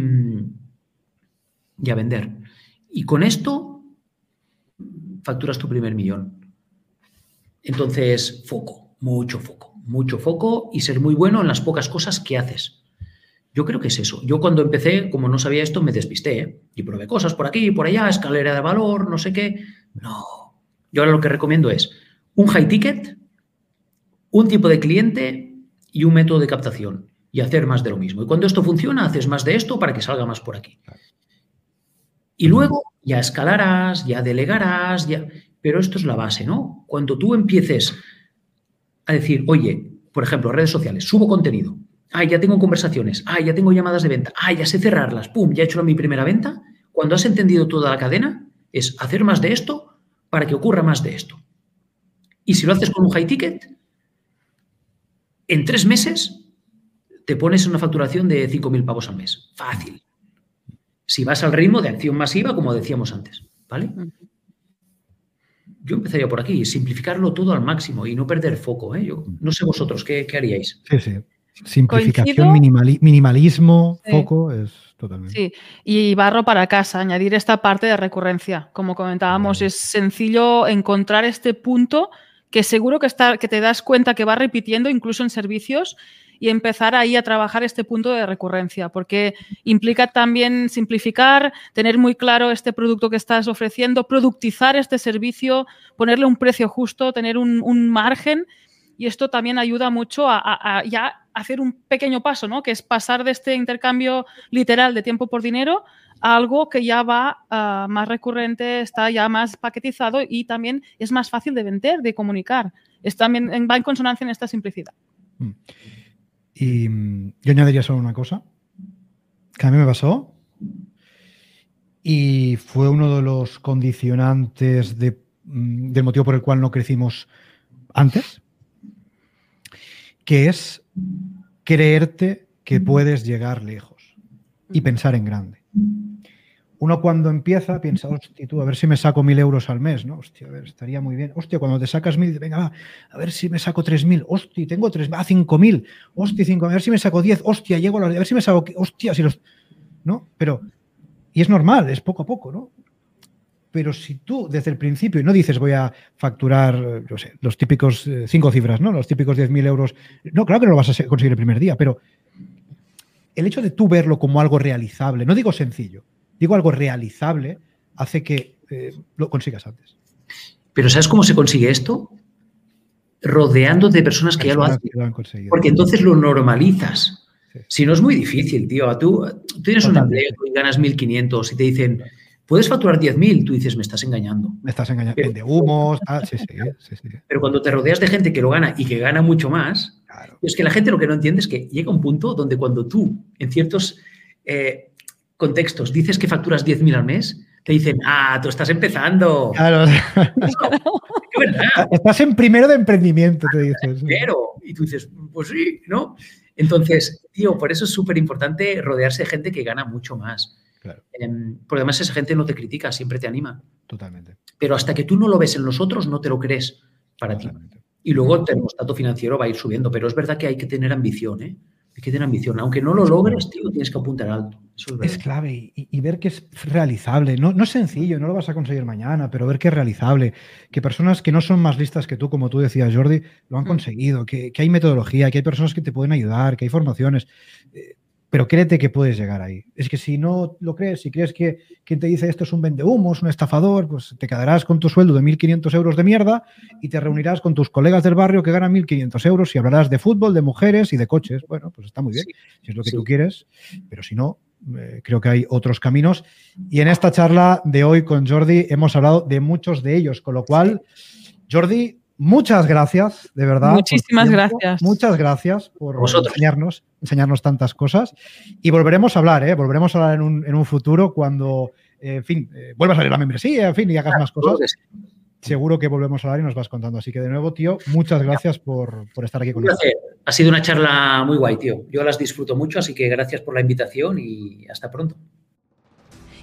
a vender. Y con esto facturas tu primer millón. Entonces, foco, mucho foco, mucho foco y ser muy bueno en las pocas cosas que haces. Yo creo que es eso. Yo cuando empecé, como no sabía esto, me despisté ¿eh? y probé cosas por aquí por allá, escalera de valor, no sé qué. No. Yo ahora lo que recomiendo es un high ticket, un tipo de cliente y un método de captación y hacer más de lo mismo. Y cuando esto funciona, haces más de esto para que salga más por aquí. Y luego ya escalarás, ya delegarás, ya... pero esto es la base, ¿no? Cuando tú empieces a decir, oye, por ejemplo, redes sociales, subo contenido, ah, ya tengo conversaciones, ah, ya tengo llamadas de venta, ah, ya sé cerrarlas, pum, ya he hecho mi primera venta, cuando has entendido toda la cadena, es hacer más de esto para que ocurra más de esto. Y si lo haces con un high ticket, en tres meses te pones una facturación de 5.000 pavos al mes. Fácil. Si vas al ritmo de acción masiva, como decíamos antes. ¿Vale? Yo empezaría por aquí, simplificarlo todo al máximo y no perder foco. ¿eh? Yo no sé vosotros, ¿qué, haríais? Sí, sí. Simplificación, minimalismo, foco, es totalmente. Sí, y barro para casa, añadir esta parte de recurrencia. Como comentábamos, es sencillo encontrar este punto que seguro que, está, que te das cuenta que va repitiendo incluso en servicios y empezar ahí a trabajar este punto de recurrencia, porque implica también simplificar, tener muy claro este producto que estás ofreciendo, productizar este servicio, ponerle un precio justo, tener un, margen. Y esto también ayuda mucho a, ya hacer un pequeño paso, ¿no? Que es pasar de este intercambio literal de tiempo por dinero a algo que ya va ah, más recurrente, está ya más paquetizado y también es más fácil de vender, de comunicar. Es también, va en consonancia en esta simplicidad. Mm. Y mm, yo añadiría solo una cosa, que a mí me pasó, y fue uno de los condicionantes mm, del motivo por el cual no crecimos antes, que es creerte que puedes llegar lejos y pensar en grande uno cuando empieza piensa, hostia, tú, a ver si me saco mil euros al mes, ¿no? Hostia, a ver, estaría muy bien. Hostia, cuando te sacas mil, venga, va, a ver si me saco tres mil. Hostia, tengo tres, a cinco mil. Hostia, cinco, a ver si me saco diez. Hostia, llego a los, a ver si me saco, hostia, si los, ¿no? Pero, y es normal, es poco a poco, ¿no? pero si tú desde el principio no dices voy a facturar, no sé, los típicos eh, cinco cifras, ¿no? Los típicos 10.000 euros. No, claro que no lo vas a conseguir el primer día, pero el hecho de tú verlo como algo realizable, no digo sencillo, digo algo realizable, hace que eh, lo consigas antes. Pero ¿sabes cómo se consigue esto? Rodeando de personas que ya lo hacen. Porque entonces lo normalizas. Si no es muy difícil, tío. Tú, tú tienes un empleo y ganas 1.500 y te dicen, puedes facturar 10.000, tú dices, me estás engañando. Me estás engañando. de humos, sí, sí, sí, Pero cuando te rodeas de gente que lo gana y que gana mucho más, es que la gente lo que no entiende es que llega un punto donde cuando tú, en ciertos eh, contextos, dices que facturas 10.000 al mes, te dicen, ah, tú estás empezando. Claro. Estás en primero de emprendimiento, te dices. Pero, y tú dices, pues sí, ¿no? Entonces, tío, por eso es súper importante rodearse de gente que gana mucho más. Em, porque además esa gente no te critica, siempre te anima. Totalmente. Pero hasta que tú no lo ves en los otros, no te lo crees para ti. Y luego el termostato financiero va a ir subiendo, pero es verdad que hay que tener ambición, ¿eh? Hay que tener ambición. Aunque no lo logres, tío, tienes que apuntar alto. es, clave y, ver que es realizable. No, no, es sencillo, no lo vas a conseguir mañana, pero ver que es realizable. Que personas que no son más listas que tú, como tú decías, Jordi, lo han mm. conseguido. Que, hay metodología, que hay personas que te pueden ayudar, que hay formaciones. Eh, pero créete que puedes llegar ahí. Es que si no lo crees, si crees que quien te dice esto es un vendehumos, un estafador, pues te quedarás con tu sueldo de 1.500 euros de mierda y te reunirás con tus colegas del barrio que ganan 1.500 euros y hablarás de fútbol, de mujeres y de coches. Bueno, pues está muy bien, si es lo que tú quieres, pero si no, eh, creo que hay otros caminos. Y en esta charla de hoy con Jordi hemos hablado de muchos de ellos, con lo cual, Jordi, Muchas gracias, de verdad. Muchísimas gracias. Muchas gracias por enseñarnos, enseñarnos tantas cosas. Y volveremos a hablar, ¿eh? Volveremos a hablar en un, en un futuro cuando, eh, en fin, eh, vuelvas a salir la membresía, en fin, y hagas más cosas. Seguro que volvemos a hablar y nos vas contando. Así que de nuevo, tío, muchas gracias por, por estar aquí con nosotros. Ha sido una charla muy guay, tío. Yo las disfruto mucho, así que gracias por la invitación y hasta pronto.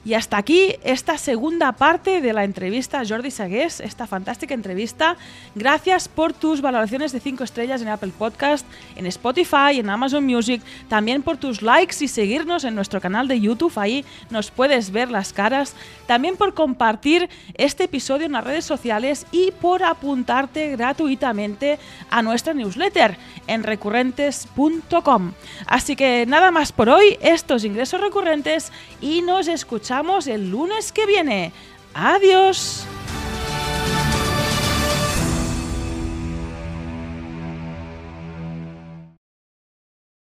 Y hasta aquí esta segunda parte de la entrevista a Jordi Sagués, esta fantástica entrevista. Gracias por tus valoraciones de 5 estrellas en Apple Podcast, en Spotify, en Amazon Music, también por tus likes y seguirnos en nuestro canal de YouTube, ahí nos puedes ver las caras, también por compartir este episodio en las redes sociales y por apuntarte gratuitamente a nuestra newsletter en recurrentes.com. Así que nada más por hoy, estos ingresos recurrentes y nos el lunes que viene. Adiós.